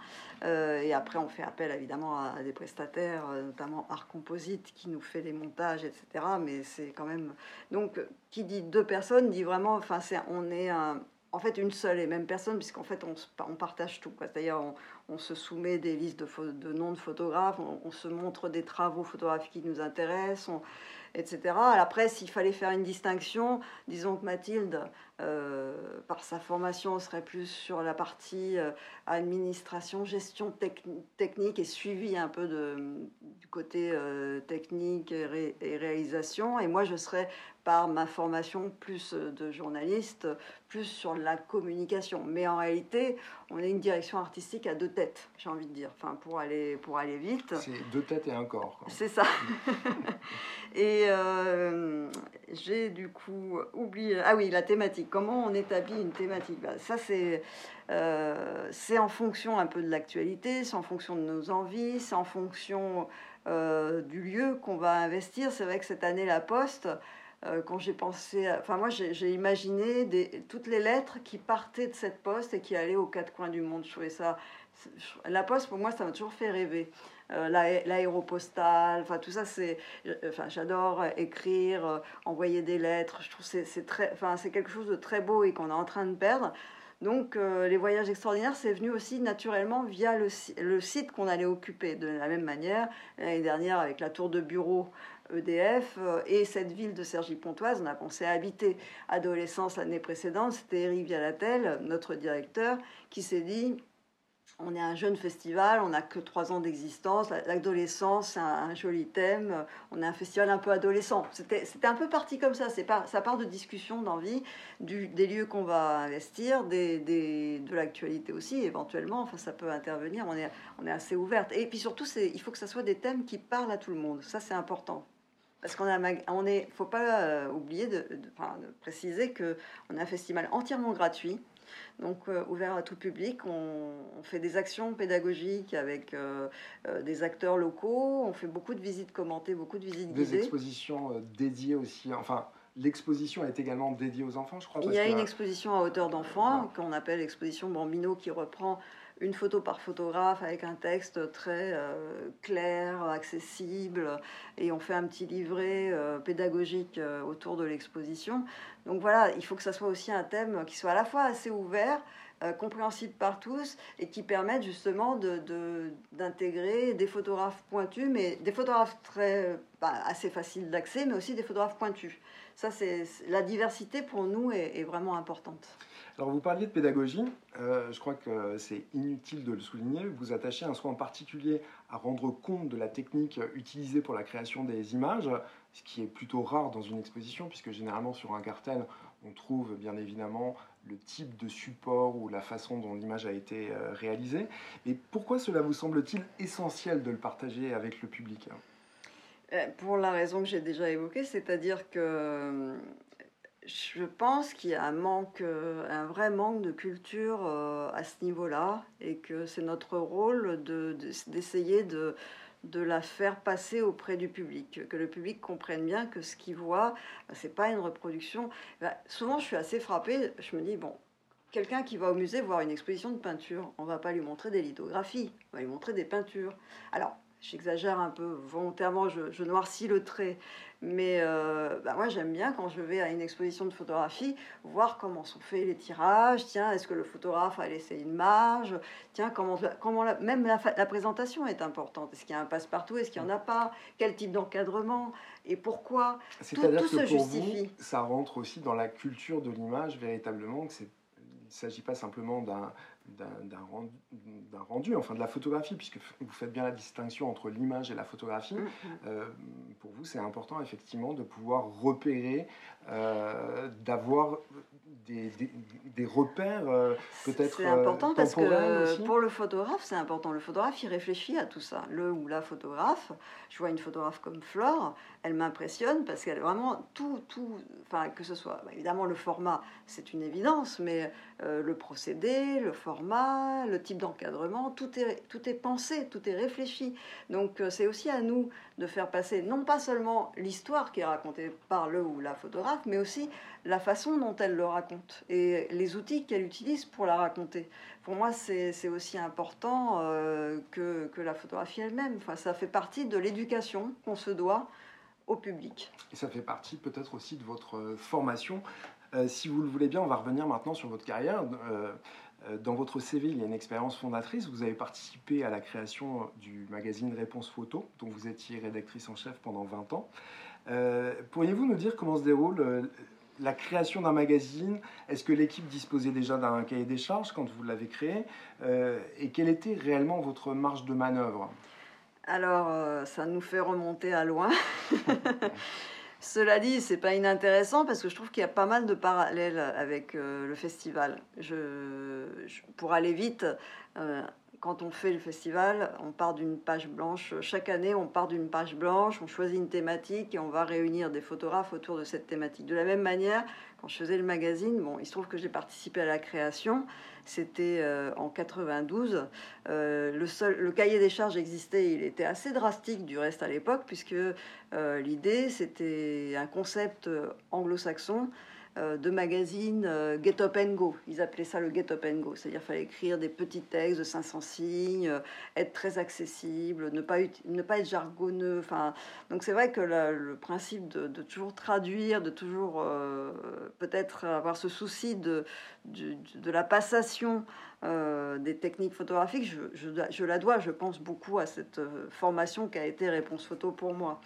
Speaker 4: Euh, et après, on fait appel évidemment à, des prestataires, euh, notamment Art Composite, qui nous fait les montages, etc. Mais c'est quand même. Donc, qui dit deux personnes dit vraiment. Enfin, on est un en fait une seule et même personne, puisqu'en fait on, on, partage tout. D'ailleurs, on, on, se soumet des listes de, de noms de photographes, on, se montre des travaux photographiques qui nous intéressent, etc. Après, s'il fallait faire une distinction, disons que Mathilde, euh, par sa formation, serait plus sur la partie euh, administration, gestion technique et suivi un peu de, du côté euh, technique et, et, réalisation. Et moi, je serais par ma formation plus de journaliste, plus sur la communication. Mais en réalité, on est une direction artistique à deux têtes, j'ai envie de dire, enfin, pour, aller, pour aller vite.
Speaker 3: C'est deux têtes et un corps.
Speaker 4: C'est ça. et j'ai du coup oublié... Ah oui, la thématique. Comment on établit une thématique bah, Ça, c'est... Euh, en fonction un peu de l'actualité, c'est en fonction de nos envies, c'est en fonction euh, du lieu qu'on va investir. C'est vrai que cette année, la Poste, euh, quand j'ai pensé, enfin moi j'ai imaginé toutes les lettres qui partaient de cette poste et qui allaient aux quatre coins du monde. Je trouvais ça, la poste pour moi ça m'a toujours fait rêver. Euh, l'aéropostale, enfin tout ça c'est, enfin j'adore écrire, euh, envoyer des lettres. Je trouve c'est très, enfin c'est quelque chose de très beau et qu'on est en train de perdre. Donc les voyages extraordinaires, c'est venu aussi naturellement via le, site qu'on allait occuper. De la même manière, l'année dernière avec la tour de bureau EDF euh, et cette ville de Cergy-Pontoise, on a pensé à habiter. Adolescence l'année précédente, c'était Eric Vialatel, notre directeur, qui s'est dit on est un jeune festival, on n'a que trois ans d'existence. L'adolescence, c'est un, joli thème. On est un festival un peu adolescent. C'était un peu parti comme ça. Ça part de discussions, d'envie, des lieux qu'on va investir, de l'actualité aussi, éventuellement. Enfin, ça peut intervenir. On est, est assez ouverte. Et puis surtout, il faut que ça soit des thèmes qui parlent à tout le monde. Ça, c'est important. Parce qu'on a, on est, faut pas euh, oublier de, préciser que on a un festival entièrement gratuit donc euh, ouvert à tout public. On, fait des actions pédagogiques avec euh, euh, des acteurs locaux. On fait beaucoup de visites commentées, beaucoup de visites
Speaker 3: guidées. Des expositions dédiées aussi. Enfin, l'exposition est également dédiée aux enfants, je crois.
Speaker 4: Il y a une exposition à hauteur d'enfants qu'on appelle l'exposition Bambino qui reprend une photo par photographe avec un texte très euh, clair, accessible, et on fait un petit livret euh, pédagogique euh, autour de l'exposition. Donc voilà, il faut que ça soit aussi un thème qui soit à la fois assez ouvert, compréhensible par tous, et qui permette justement d'intégrer de, des photographes pointus, mais des photographes très, assez faciles d'accès, mais aussi des photographes pointus. Ça, c'est la diversité pour nous est vraiment importante.
Speaker 3: Alors vous parliez de pédagogie, euh, je crois que c'est inutile de le souligner, vous attachez un soin particulier à rendre compte de la technique utilisée pour la création des images, ce qui est plutôt rare dans une exposition, puisque généralement sur un cartel, on trouve bien évidemment le type de support ou la façon dont l'image a été euh, réalisée. Et pourquoi cela vous semble-t-il essentiel de le partager avec le public?
Speaker 4: Euh, Pour la raison que j'ai déjà évoquée, c'est-à-dire que je pense qu'il y a un manque, euh, un vrai manque de culture euh, à ce niveau-là et que c'est notre rôle d'essayer de, de, la faire passer auprès du public, que le public comprenne bien que ce qu'il voit, bah, c'est pas une reproduction. Bah, souvent, je suis assez frappée, je me dis, bon, quelqu'un qui va au musée voir une exposition de peinture, on va pas lui montrer des lithographies, on va lui montrer des peintures. Alors, j'exagère un peu volontairement, je, je, noircis le trait, mais euh, bah, moi, j'aime bien quand je vais à une exposition de photographie, voir comment sont faits les tirages. Tiens, est-ce que le photographe a laissé une marge? Tiens, comment, comment même la, la, présentation est importante. Est-ce qu'il y a un passe-partout? Est-ce qu'il n'y en a pas? Quel type d'encadrement? Et pourquoi?
Speaker 3: C'est-à-dire que pour justifie. vous, ça rentre aussi dans la culture de l'image véritablement, que c'est il ne s'agit pas simplement d'un d'un rendu, enfin de la photographie, puisque vous faites bien la distinction entre l'image et la photographie. Mm, mm. Euh, pour vous, c'est important effectivement de pouvoir repérer, euh, d'avoir des, des, repères euh, peut-être.
Speaker 4: C'est important parce que pour le photographe, c'est important. Le photographe, il réfléchit à tout ça. Le ou la photographe, je vois une photographe comme Flore, elle m'impressionne parce qu'elle vraiment tout, tout, enfin que ce soit bah, évidemment le format, c'est une évidence, mais le procédé, le format le type d'encadrement, tout est, tout est pensé, tout est réfléchi. Donc euh, c'est aussi à nous de faire passer non pas seulement l'histoire qui est racontée par le ou la photographe, mais aussi la façon dont elle le raconte et les outils qu'elle utilise pour la raconter. Pour moi, c'est aussi important euh, que, que, la photographie elle-même. Enfin, ça fait partie de l'éducation qu'on se doit public.
Speaker 3: Et ça fait partie peut-être aussi de votre formation. Euh, si vous le voulez bien, on va revenir maintenant sur votre carrière. Euh, dans votre CV, il y a une expérience fondatrice. Vous avez participé à la création du magazine Réponse Photo, dont vous étiez rédactrice en chef pendant 20 ans. Euh, pourriez-vous nous dire comment se déroule euh, la création d'un magazine? Est-ce que l'équipe disposait déjà d'un cahier des charges quand vous l'avez créé? Et quelle était réellement votre marge de manœuvre?
Speaker 4: Alors, ça nous fait remonter à loin. Cela dit, c'est pas inintéressant parce que je trouve qu'il y a pas mal de parallèles avec euh, le festival. Je, pour aller vite, euh, quand on fait le festival, on part d'une page blanche. Chaque année, on part d'une page blanche, on choisit une thématique et on va réunir des photographes autour de cette thématique. De la même manière, quand je faisais le magazine, bon, il se trouve que j'ai participé à la création. C'était euh, en 92. Euh, le, cahier des charges existait, il était assez drastique du reste à l'époque, puisque euh, l'idée, c'était un concept anglo-saxon de magazines euh, Get Up and Go. Ils appelaient ça le Get Up and Go. C'est-à-dire qu'il fallait écrire des petits textes de 500 signes, euh, être très accessible, ne pas, ne pas être jargonneux. Enfin, donc c'est vrai que le principe de, toujours traduire, de toujours peut-être avoir ce souci de, de, la passation des techniques photographiques, je, je, la dois, je pense beaucoup à cette formation qui a été Réponse Photo pour moi.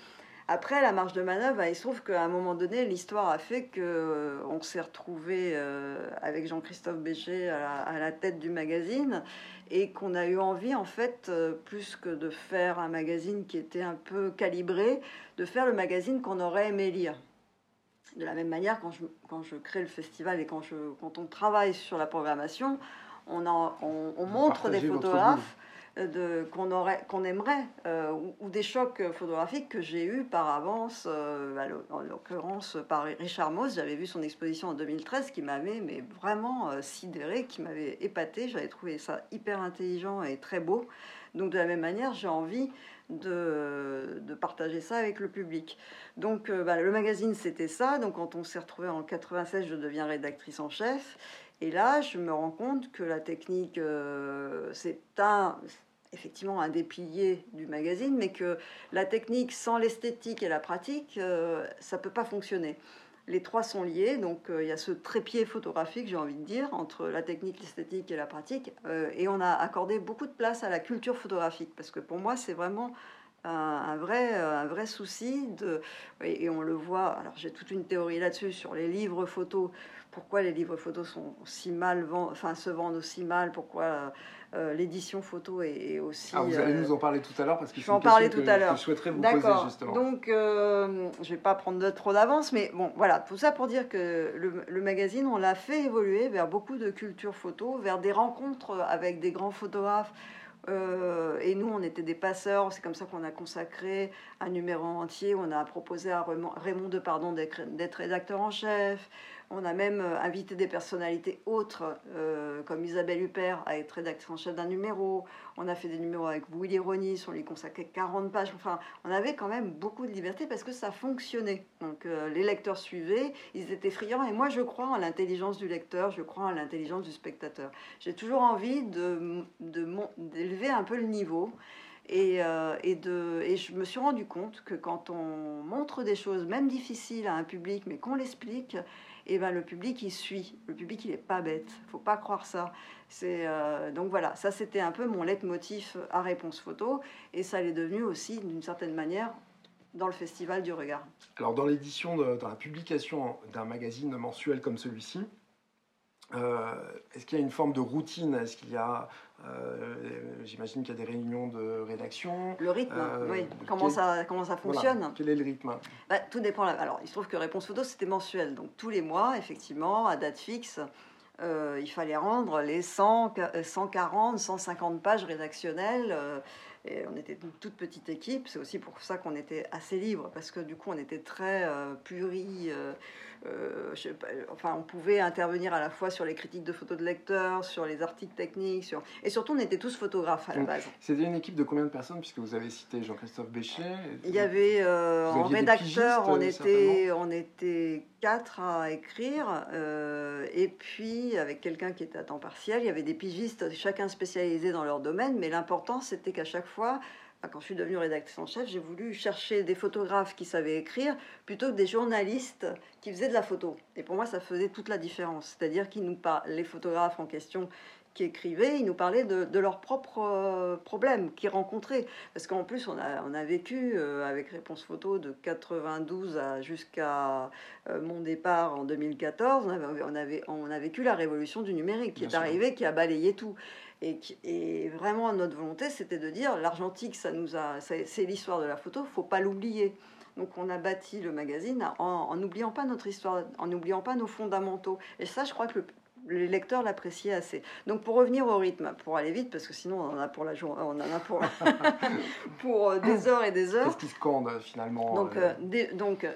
Speaker 4: Après, la marge de manœuvre, bah, il se trouve qu'à un moment donné, l'histoire a fait qu'on euh, s'est retrouvé euh, avec Jean-Christophe Bécher à la, tête du magazine et qu'on a eu envie, en fait, euh, plus que de faire un magazine qui était un peu calibré, de faire le magazine qu'on aurait aimé lire. De la même manière, quand je, quand je crée le festival et quand, je, quand on travaille sur la programmation, on, on montre des photographes qu'on aurait qu'on aimerait euh, ou, des chocs photographiques que j'ai eu par avance euh, bah, en l'occurrence par Richard Moss j'avais vu son exposition en 2013 qui m'avait mais vraiment euh, sidéré qui m'avait épaté j'avais trouvé ça hyper intelligent et très beau. Donc de la même manière j'ai envie de, de, partager ça avec le public. Donc bah, le magazine c'était ça, donc quand on s'est retrouvé en 96 je deviens rédactrice en chef et là, je me rends compte que la technique, euh, c'est un, effectivement un des piliers du magazine, mais que la technique sans l'esthétique et la pratique, euh, ça ne peut pas fonctionner. Les trois sont liés, donc euh, il y a ce trépied photographique, j'ai envie de dire, entre la technique, l'esthétique et la pratique. et on a accordé beaucoup de place à la culture photographique, parce que pour moi, c'est vraiment un, vrai, un vrai souci. Et, on le voit, alors j'ai toute une théorie là-dessus, sur les livres photos pourquoi les livres photos sont si mal enfin, se vendent aussi mal, pourquoi euh, l'édition photo est, aussi.
Speaker 3: Ah, vous allez nous en parler tout à l'heure parce
Speaker 4: qu'il faut en parler tout à l'heure.
Speaker 3: je souhaiterais vous poser justement.
Speaker 4: Donc, euh, je ne vais pas prendre trop d'avance, mais bon, voilà, tout ça pour dire que le, le magazine, on l'a fait évoluer vers beaucoup de culture photo, vers des rencontres avec des grands photographes. Euh, et nous, on était des passeurs. C'est comme ça qu'on a consacré un numéro entier. On a proposé à Raymond, Raymond Depardon d'être rédacteur en chef. On a même euh, invité des personnalités autres, euh, comme Isabelle Huppert, à être rédactrice en chef d'un numéro. On a fait des numéros avec Willy Ronis, on lui consacrait 40 pages. Enfin, on avait quand même beaucoup de liberté parce que ça fonctionnait. Donc, euh, les lecteurs suivaient, ils étaient friands. Et moi, je crois en l'intelligence du lecteur, je crois en l'intelligence du spectateur. J'ai toujours envie d'élever de, un peu le niveau. Et, et, de, et je me suis rendu compte que quand on montre des choses, même difficiles à un public, mais qu'on l'explique, et ben le public il suit. Le public il est pas bête, faut pas croire ça. C'est euh, donc voilà, ça c'était un peu mon leitmotiv à réponse photo et ça l'est devenu aussi d'une certaine manière dans le festival du regard.
Speaker 3: Alors dans l'édition, dans la publication d'un magazine mensuel comme celui-ci, est-ce qu'il y a une forme de routine? Est-ce qu'il y a, euh, j'imagine qu'il y a des réunions de rédaction
Speaker 4: Le rythme, euh, oui. Comment, ça, comment ça fonctionne?
Speaker 3: Quel est le rythme?
Speaker 4: Bah, Tout dépend. Alors, il se trouve que Réponse Photo, c'était mensuel. Donc, tous les mois, effectivement, à date fixe, il fallait rendre les 100, 140, 150 pages rédactionnelles. et on était une toute petite équipe. C'est aussi pour ça qu'on était assez libre, parce que du coup, on était très puri euh, enfin, on pouvait intervenir à la fois sur les critiques de photos de lecteurs, sur les articles techniques, sur... et surtout on était tous photographes à la base.
Speaker 3: C'était une équipe de combien de personnes, puisque vous avez cité Jean-Christophe Béchet
Speaker 4: Il y avait euh, en rédacteur, on était, on était quatre à écrire, euh, et puis avec quelqu'un qui était à temps partiel, il y avait des pigistes, chacun spécialisé dans leur domaine, mais l'important c'était qu'à chaque fois, quand je suis devenue rédactrice en chef, j'ai voulu chercher des photographes qui savaient écrire plutôt que des journalistes qui faisaient de la photo. Et pour moi, ça faisait toute la différence. C'est-à-dire qu'ils nous les photographes en question qui écrivaient, ils nous parlaient de, leurs propres euh, problèmes qu'ils rencontraient. Parce qu'en plus, on a, on a vécu euh, avec Réponse Photo de 92 jusqu'à euh, mon départ en 2014, on, avait, on, avait, on a vécu la révolution du numérique qui est arrivée, qui a balayé tout. Et, vraiment, notre volonté, c'était de dire l'argentique, ça nous a, c'est l'histoire de la photo, faut pas l'oublier. Donc, on a bâti le magazine en n'oubliant pas notre histoire, en n'oubliant pas nos fondamentaux. Et ça, je crois que le, les lecteurs l'appréciaient assez. Donc pour revenir au rythme, pour aller vite, parce que sinon on en a pour la journée, on en a pour, pour euh, des heures et des heures.
Speaker 3: Qu'est-ce qui se scande finalement
Speaker 4: Donc, euh, donc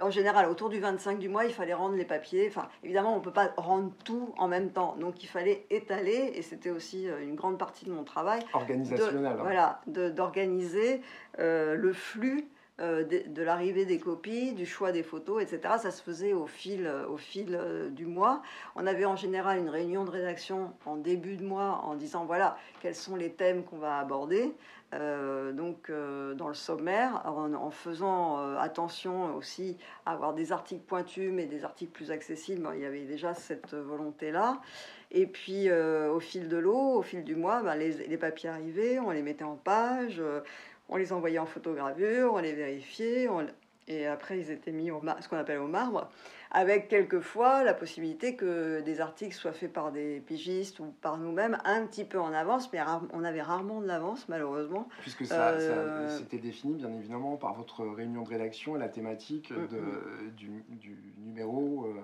Speaker 4: en général, autour du 25 du mois, il fallait rendre les papiers. Enfin, évidemment, on ne peut pas rendre tout en même temps. Donc, il fallait étaler, et c'était aussi euh, une grande partie de mon travail.
Speaker 3: Organisationnel.
Speaker 4: Hein. Voilà, d'organiser euh, le flux euh, de, l'arrivée des copies, du choix des photos, etc. Ça se faisait au fil, au fil du mois. On avait en général une réunion de rédaction en début de mois en disant voilà quels sont les thèmes qu'on va aborder. Euh, donc euh, dans le sommaire, en, faisant euh, attention aussi à avoir des articles pointus mais des articles plus accessibles, il y avait déjà cette volonté-là. Et puis au fil de l'eau, au fil du mois, ben, les, les, papiers arrivaient, on les mettait en page, on les envoyait en photogravure, on les vérifiait, et après ils étaient mis au ce qu'on appelle au marbre, avec quelquefois la possibilité que des articles soient faits par des pigistes ou par nous-mêmes un petit peu en avance, mais on avait rarement de l'avance malheureusement.
Speaker 3: Puisque ça, euh, c'était défini bien évidemment par votre réunion de rédaction et la thématique mm, de, mm. du, du, numéro. Euh,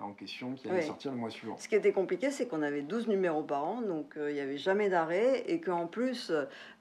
Speaker 3: en question qui allait sortir le mois suivant.
Speaker 4: Ce qui était compliqué, c'est qu'on avait 12 numéros par an, donc euh, il n'y avait jamais d'arrêt, et qu'en plus,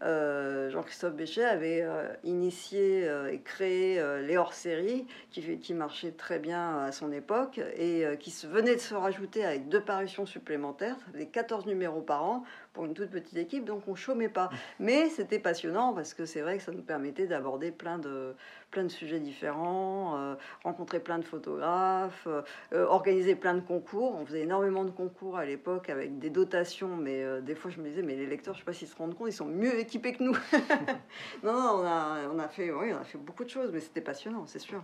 Speaker 4: euh, Jean-Christophe Béchet avait euh, initié et créé les hors-séries, qui, qui marchaient très bien à son époque, et qui se, venait de se rajouter avec deux parutions supplémentaires, des 14 numéros par an, pour une toute petite équipe, donc on chômait pas. Mais c'était passionnant, parce que c'est vrai que ça nous permettait d'aborder plein de plein de sujets différents, euh, rencontrer plein de photographes, euh, euh, organiser plein de concours. On faisait énormément de concours à l'époque avec des dotations, mais des fois je me disais, mais les lecteurs, je sais pas s'ils se rendent compte, ils sont mieux équipés que nous. non, non, on a, on a fait, oui, on a fait beaucoup de choses, mais c'était passionnant, c'est sûr.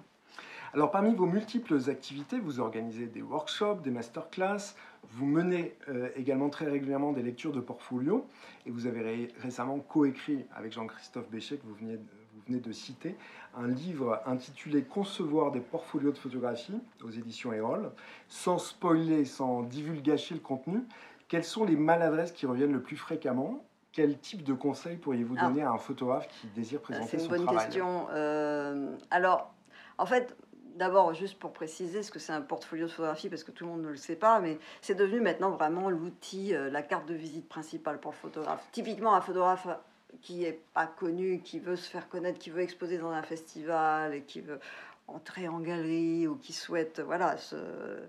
Speaker 3: Alors parmi vos multiples activités, vous organisez des workshops, des masterclass, vous menez également très régulièrement des lectures de portfolio et vous avez récemment coécrit avec Jean-Christophe Béchet, que vous venez vous venez de citer, un livre intitulé Concevoir des portfolios de photographie aux éditions Erol. Sans spoiler, sans divulgacher le contenu, quelles sont les maladresses qui reviennent le plus fréquemment? Quel type de conseils pourriez-vous ah. donner à un photographe qui désire présenter son
Speaker 4: travail C'est une bonne question. Euh, alors, en fait, d'abord, juste pour préciser ce que c'est un portfolio de photographie, parce que tout le monde ne le sait pas, mais c'est devenu maintenant vraiment l'outil, euh, la carte de visite principale pour le photographe. Typiquement, un photographe qui est pas connu, qui veut se faire connaître, qui veut exposer dans un festival et qui veut entrer en galerie ou qui souhaite voilà, se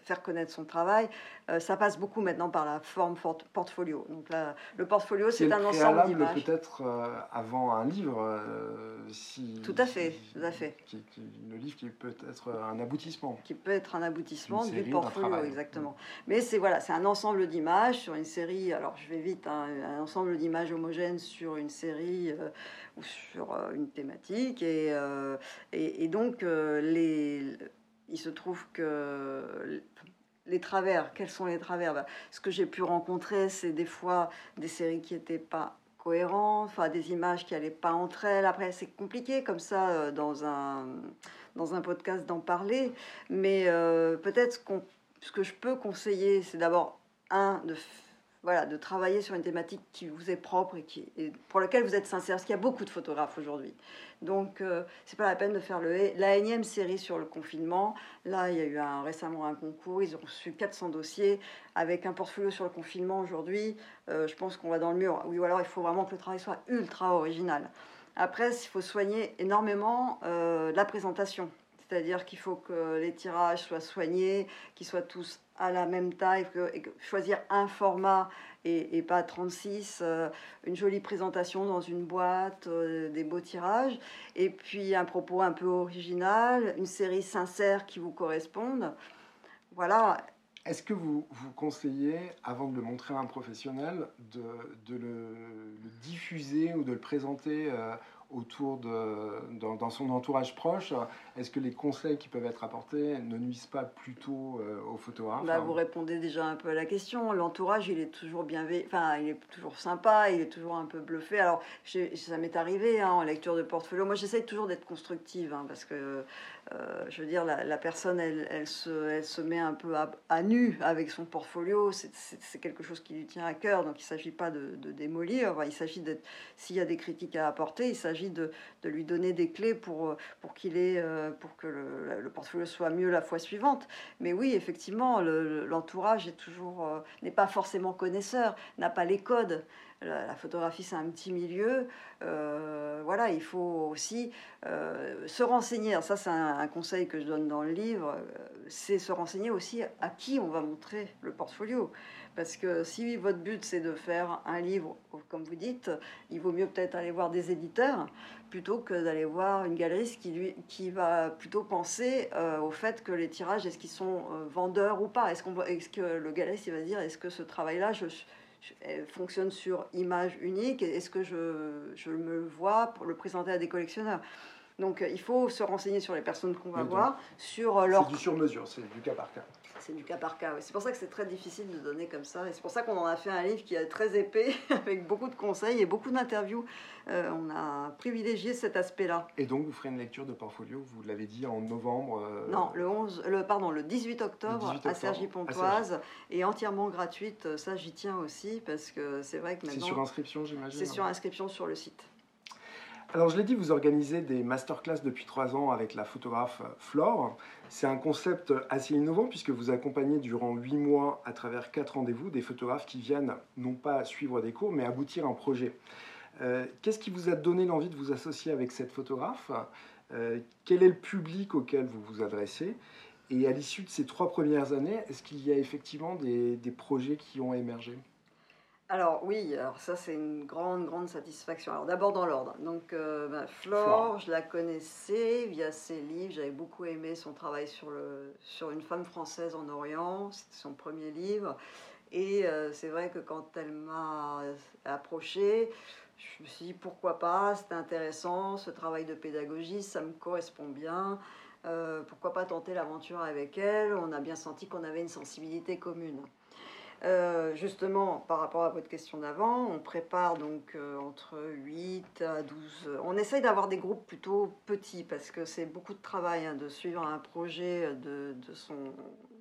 Speaker 4: faire connaître son travail, euh, ça passe beaucoup maintenant par la forme portfolio. Donc là, le portfolio, c'est un ensemble d'images.
Speaker 3: peut-être euh, avant un livre, euh, si.
Speaker 4: Tout à fait, tout à fait.
Speaker 3: le livre qui peut être un aboutissement.
Speaker 4: Qui peut être un aboutissement du portfolio, exactement. Mais c'est voilà, c'est un ensemble d'images sur une série. Alors je vais vite, hein, un ensemble d'images homogènes sur une série ou sur une thématique et, et, et donc il se trouve que les travers, quels sont les travers? Bah, Ce que j'ai pu rencontrer, c'est des fois des séries qui n'étaient pas cohérentes, enfin des images qui n'allaient pas entre elles. Après, c'est compliqué comme ça euh, dans un, dans un podcast d'en parler, mais euh, peut-être ce, ce que je peux conseiller, c'est d'abord, un, de voilà, de travailler sur une thématique qui vous est propre et, qui, pour laquelle vous êtes sincère, parce qu'il y a beaucoup de photographes aujourd'hui. Donc, euh, c'est pas la peine de faire le, la énième série sur le confinement. Là, il y a eu un, récemment un concours, ils ont reçu 400 dossiers avec un portfolio sur le confinement aujourd'hui. Euh, je pense qu'on va dans le mur. Oui, ou alors il faut vraiment que le travail soit ultra original. Après, il faut soigner énormément euh, la présentation. C'est-à-dire qu'il faut que les tirages soient soignés, qu'ils soient tous à la même taille, que, choisir un format et, pas 36, euh, une jolie présentation dans une boîte, euh, des beaux tirages, et puis un propos un peu original, une série sincère qui vous corresponde. Voilà.
Speaker 3: Est-ce que vous, vous conseillez, avant de le montrer à un professionnel, de, de le, diffuser ou de le présenter euh, autour de, dans, son entourage proche, est-ce que les conseils qui peuvent être apportés ne nuisent pas plutôt euh, aux photographes
Speaker 4: bah, Vous répondez déjà un peu à la question. L'entourage, il est toujours bien, enfin, il est toujours sympa, il est toujours un peu bluffé. Alors, ça m'est arrivé hein, en lecture de portfolio. Moi, j'essaye toujours d'être constructive, hein, parce que euh, je veux dire, la, personne, elle, elle, se, elle, se, met un peu à, nu avec son portfolio. C'est quelque chose qui lui tient à cœur, donc il ne s'agit pas de, démolir. il s'agit d'être, s'il y a des critiques à apporter, il s'agit de, lui donner des clés pour, pour qu'il ait, euh, pour que le, le, portfolio soit mieux la fois suivante. Mais oui, effectivement, l'entourage est toujours euh, n'est pas forcément connaisseur, n'a pas les codes la, photographie, c'est un petit milieu. Euh, voilà, il faut aussi euh, se renseigner. ça, c'est un, conseil que je donne dans le livre. Euh, c'est se renseigner aussi à qui on va montrer le portfolio. Parce que si votre but, c'est de faire un livre, comme vous dites, il vaut mieux peut-être aller voir des éditeurs plutôt que d'aller voir une galeriste qui, lui, qui va plutôt penser au fait que les tirages, est-ce qu'ils sont vendeurs ou pas? Est-ce est que le galeriste va dire, est-ce que ce travail-là, je elle fonctionne sur image unique. Est-ce que je, je, me vois pour le présenter à des collectionneurs? Donc il faut se renseigner sur les personnes qu'on va voir, sur leur...
Speaker 3: C'est du sur-mesure, c'est du cas par cas.
Speaker 4: C'est du cas par cas, C'est pour ça que c'est très difficile de donner comme ça. Et c'est pour ça qu'on en a fait un livre qui est très épais, avec beaucoup de conseils et beaucoup d'interviews. Euh, on a privilégié cet aspect-là.
Speaker 3: Et donc, vous ferez une lecture de portfolio, vous l'avez dit, en novembre
Speaker 4: euh, Non, le, 11, le, pardon, le 18 octobre, à Sergi-Pontoise, et entièrement gratuite. Ça, j'y tiens aussi, parce que c'est vrai que maintenant...
Speaker 3: C'est sur inscription, j'imagine
Speaker 4: C'est sur inscription sur le site.
Speaker 3: Alors je l'ai dit, vous organisez des masterclass depuis trois ans avec la photographe Flore. C'est un concept assez innovant puisque vous accompagnez durant huit mois à travers quatre rendez-vous des photographes qui viennent non pas suivre des cours mais aboutir un projet. Euh, qu'est-ce qui vous a donné l'envie de vous associer avec cette photographe? Euh, Quel est le public auquel vous vous adressez? Et à l'issue de ces trois premières années, est-ce qu'il y a effectivement des projets qui ont émergé?
Speaker 4: Alors oui, alors ça c'est une grande, grande satisfaction. Alors d'abord dans l'ordre. Donc euh, Flore, je la connaissais via ses livres. J'avais beaucoup aimé son travail sur, le, sur une femme française en Orient. C'était son premier livre. Et euh, c'est vrai que quand elle m'a approché, je me suis dit pourquoi pas, c'était intéressant, ce travail de pédagogie, ça me correspond bien. Euh, pourquoi pas tenter l'aventure avec elle? On a bien senti qu'on avait une sensibilité commune. Euh, justement, par rapport à votre question d'avant, on prépare donc euh, entre 8 à 12. On essaye d'avoir des groupes plutôt petits parce que c'est beaucoup de travail hein, de suivre un projet de, de, son,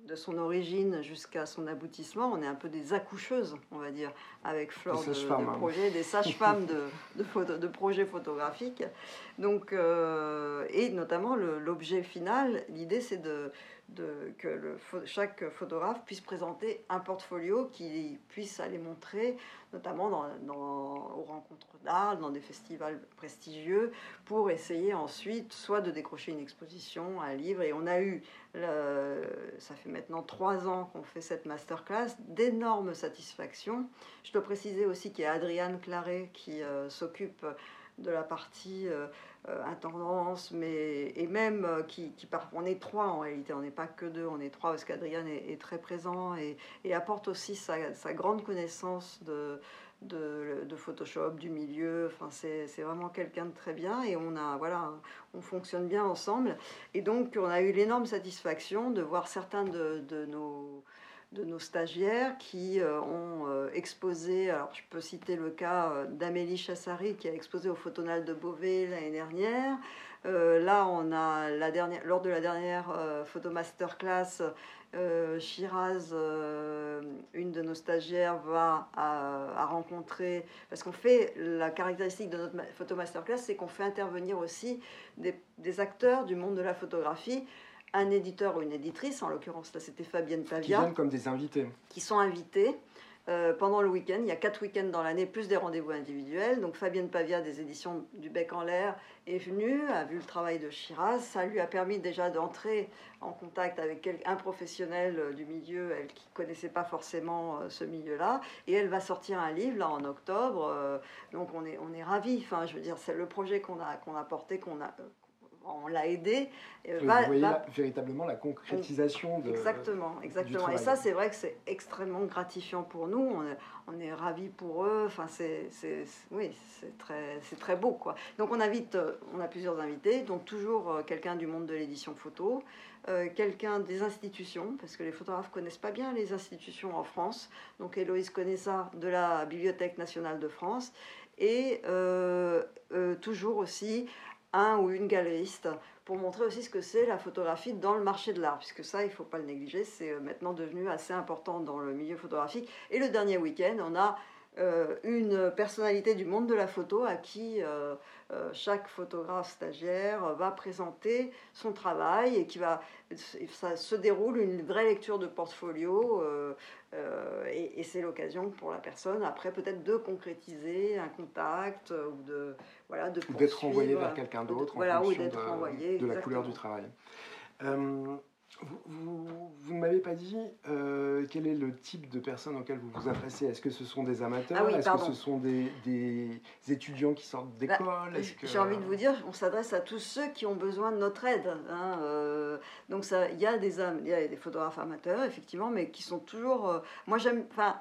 Speaker 4: de son origine jusqu'à son aboutissement. On est un peu des accoucheuses, on va dire, avec Flore de, de,
Speaker 3: hein.
Speaker 4: projet, des sages-femmes de, de, de, projets photographiques. Donc, euh, et notamment l'objet final, l'idée c'est de que chaque photographe puisse présenter un portfolio qui puisse aller montrer, notamment dans, aux rencontres d'art, dans des festivals prestigieux, pour essayer ensuite soit de décrocher une exposition, un livre. Et on a eu, ça fait maintenant trois ans qu'on fait cette masterclass, d'énormes satisfactions. Je dois préciser aussi qu'il y a Adriane Claret qui euh, s'occupe de la partie euh, euh, intendance, mais et même euh, qui, qui part, on est trois en réalité, on n'est pas que deux, on est trois parce qu'Adrien est, très présent et, et apporte aussi sa, sa, grande connaissance de, de, de, Photoshop, du milieu. Enfin, c'est vraiment quelqu'un de très bien et on a voilà, on fonctionne bien ensemble. Et donc, on a eu l'énorme satisfaction de voir certains de, de nos de nos stagiaires qui euh, ont euh, exposé, alors je peux citer le cas euh, d'Amélie Chassari qui a exposé au Photonal de Beauvais l'année dernière. là, on a la dernière, lors de la dernière photo masterclass, Shiraz, une de nos stagiaires, va à, rencontrer, parce qu'on fait, la caractéristique de notre photo masterclass, c'est qu'on fait intervenir aussi des, des acteurs du monde de la photographie un éditeur ou une éditrice, en l'occurrence là c'était Fabienne Pavia.
Speaker 3: Qui viennent comme des invités.
Speaker 4: Qui sont invités euh, pendant le week-end. Il y a quatre week-ends dans l'année, plus des rendez-vous individuels. Donc Fabienne Pavia des éditions du Bec en l'air est venue, a vu le travail de Shiraz. Ça lui a permis déjà d'entrer en contact avec un professionnel euh, du milieu, elle qui connaissait pas forcément euh, ce milieu-là. Et elle va sortir un livre là en octobre. donc on est, on est ravis. Enfin, je veux dire, c'est le projet qu'on a, qu'on a porté, qu'on a on l'a aidé.
Speaker 3: Euh, vous voyez véritablement la concrétisation de.
Speaker 4: Exactement, exactement. Et ça, c'est vrai que c'est extrêmement gratifiant pour nous. On est, on est ravis pour eux. Enfin, c'est, oui, c'est très, c'est très beau, quoi. Donc, on invite, euh, on a plusieurs invités, donc toujours euh, quelqu'un du monde de l'édition photo, quelqu'un des institutions, parce que les photographes connaissent pas bien les institutions en France. Donc, Héloïse connaît ça de la Bibliothèque nationale de France. Et toujours aussi un ou une galeriste pour montrer aussi ce que c'est la photographie dans le marché de l'art, puisque ça, il ne faut pas le négliger, c'est euh, maintenant devenu assez important dans le milieu photographique. Et le dernier week-end, on a euh, une personnalité du monde de la photo à qui euh, chaque photographe stagiaire va présenter son travail et qui va ça se déroule une vraie lecture de portfolio et, et c'est l'occasion pour la personne après peut-être de concrétiser un contact ou de voilà,
Speaker 3: ou d'être envoyé vers quelqu'un d'autre
Speaker 4: voilà,
Speaker 3: en fonction de, de la couleur du travail. Euh, vous, vous, ne m'avez pas dit euh, quel est le type de personnes auxquelles vous vous adressez? Est-ce que ce sont des amateurs?
Speaker 4: Ah
Speaker 3: Est-ce que ce sont des, des étudiants qui sortent d'école? Bah,
Speaker 4: J'ai envie de vous dire, on s'adresse à tous ceux qui ont besoin de notre aide. Hein, euh, donc il y, a des, y a des photographes amateurs, effectivement, mais qui sont toujours... moi, j'aime... Enfin,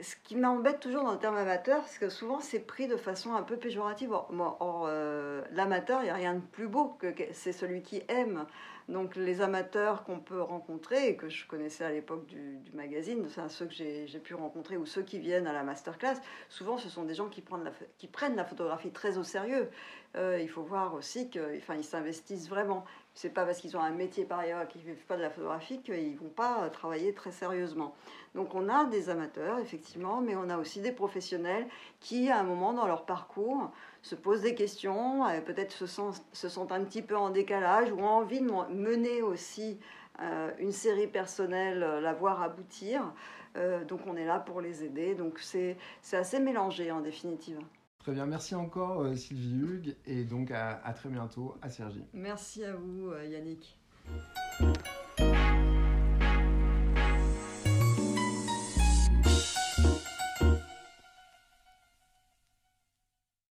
Speaker 4: ce qui m'embête toujours dans le terme amateur, c'est que souvent c'est pris de façon un peu péjorative. Or, euh, l'amateur, il n'y a rien de plus beau que c'est celui qui aime. Donc les amateurs qu'on peut rencontrer, et que je connaissais à l'époque du, magazine, enfin, ceux que j'ai pu rencontrer ou ceux qui viennent à la masterclass, souvent ce sont des gens qui prennent la, photographie très au sérieux. Euh, il faut voir aussi qu'ils s'investissent vraiment. C'est pas parce qu'ils ont un métier par ailleurs qu'ils ne vivent pas de la photographie qu'ils ne vont pas travailler très sérieusement. Donc on a des amateurs, effectivement, mais on a aussi des professionnels qui, à un moment dans leur parcours, se posent des questions, euh, peut-être se, se sentent un petit peu en décalage ou ont envie de mener aussi euh, une série personnelle, euh, la voir aboutir. donc on est là pour les aider. Donc c'est assez mélangé en définitive.
Speaker 3: Très bien, merci encore Sylvie Hugues et donc à, très bientôt à Sergi.
Speaker 4: Merci à vous Yannick.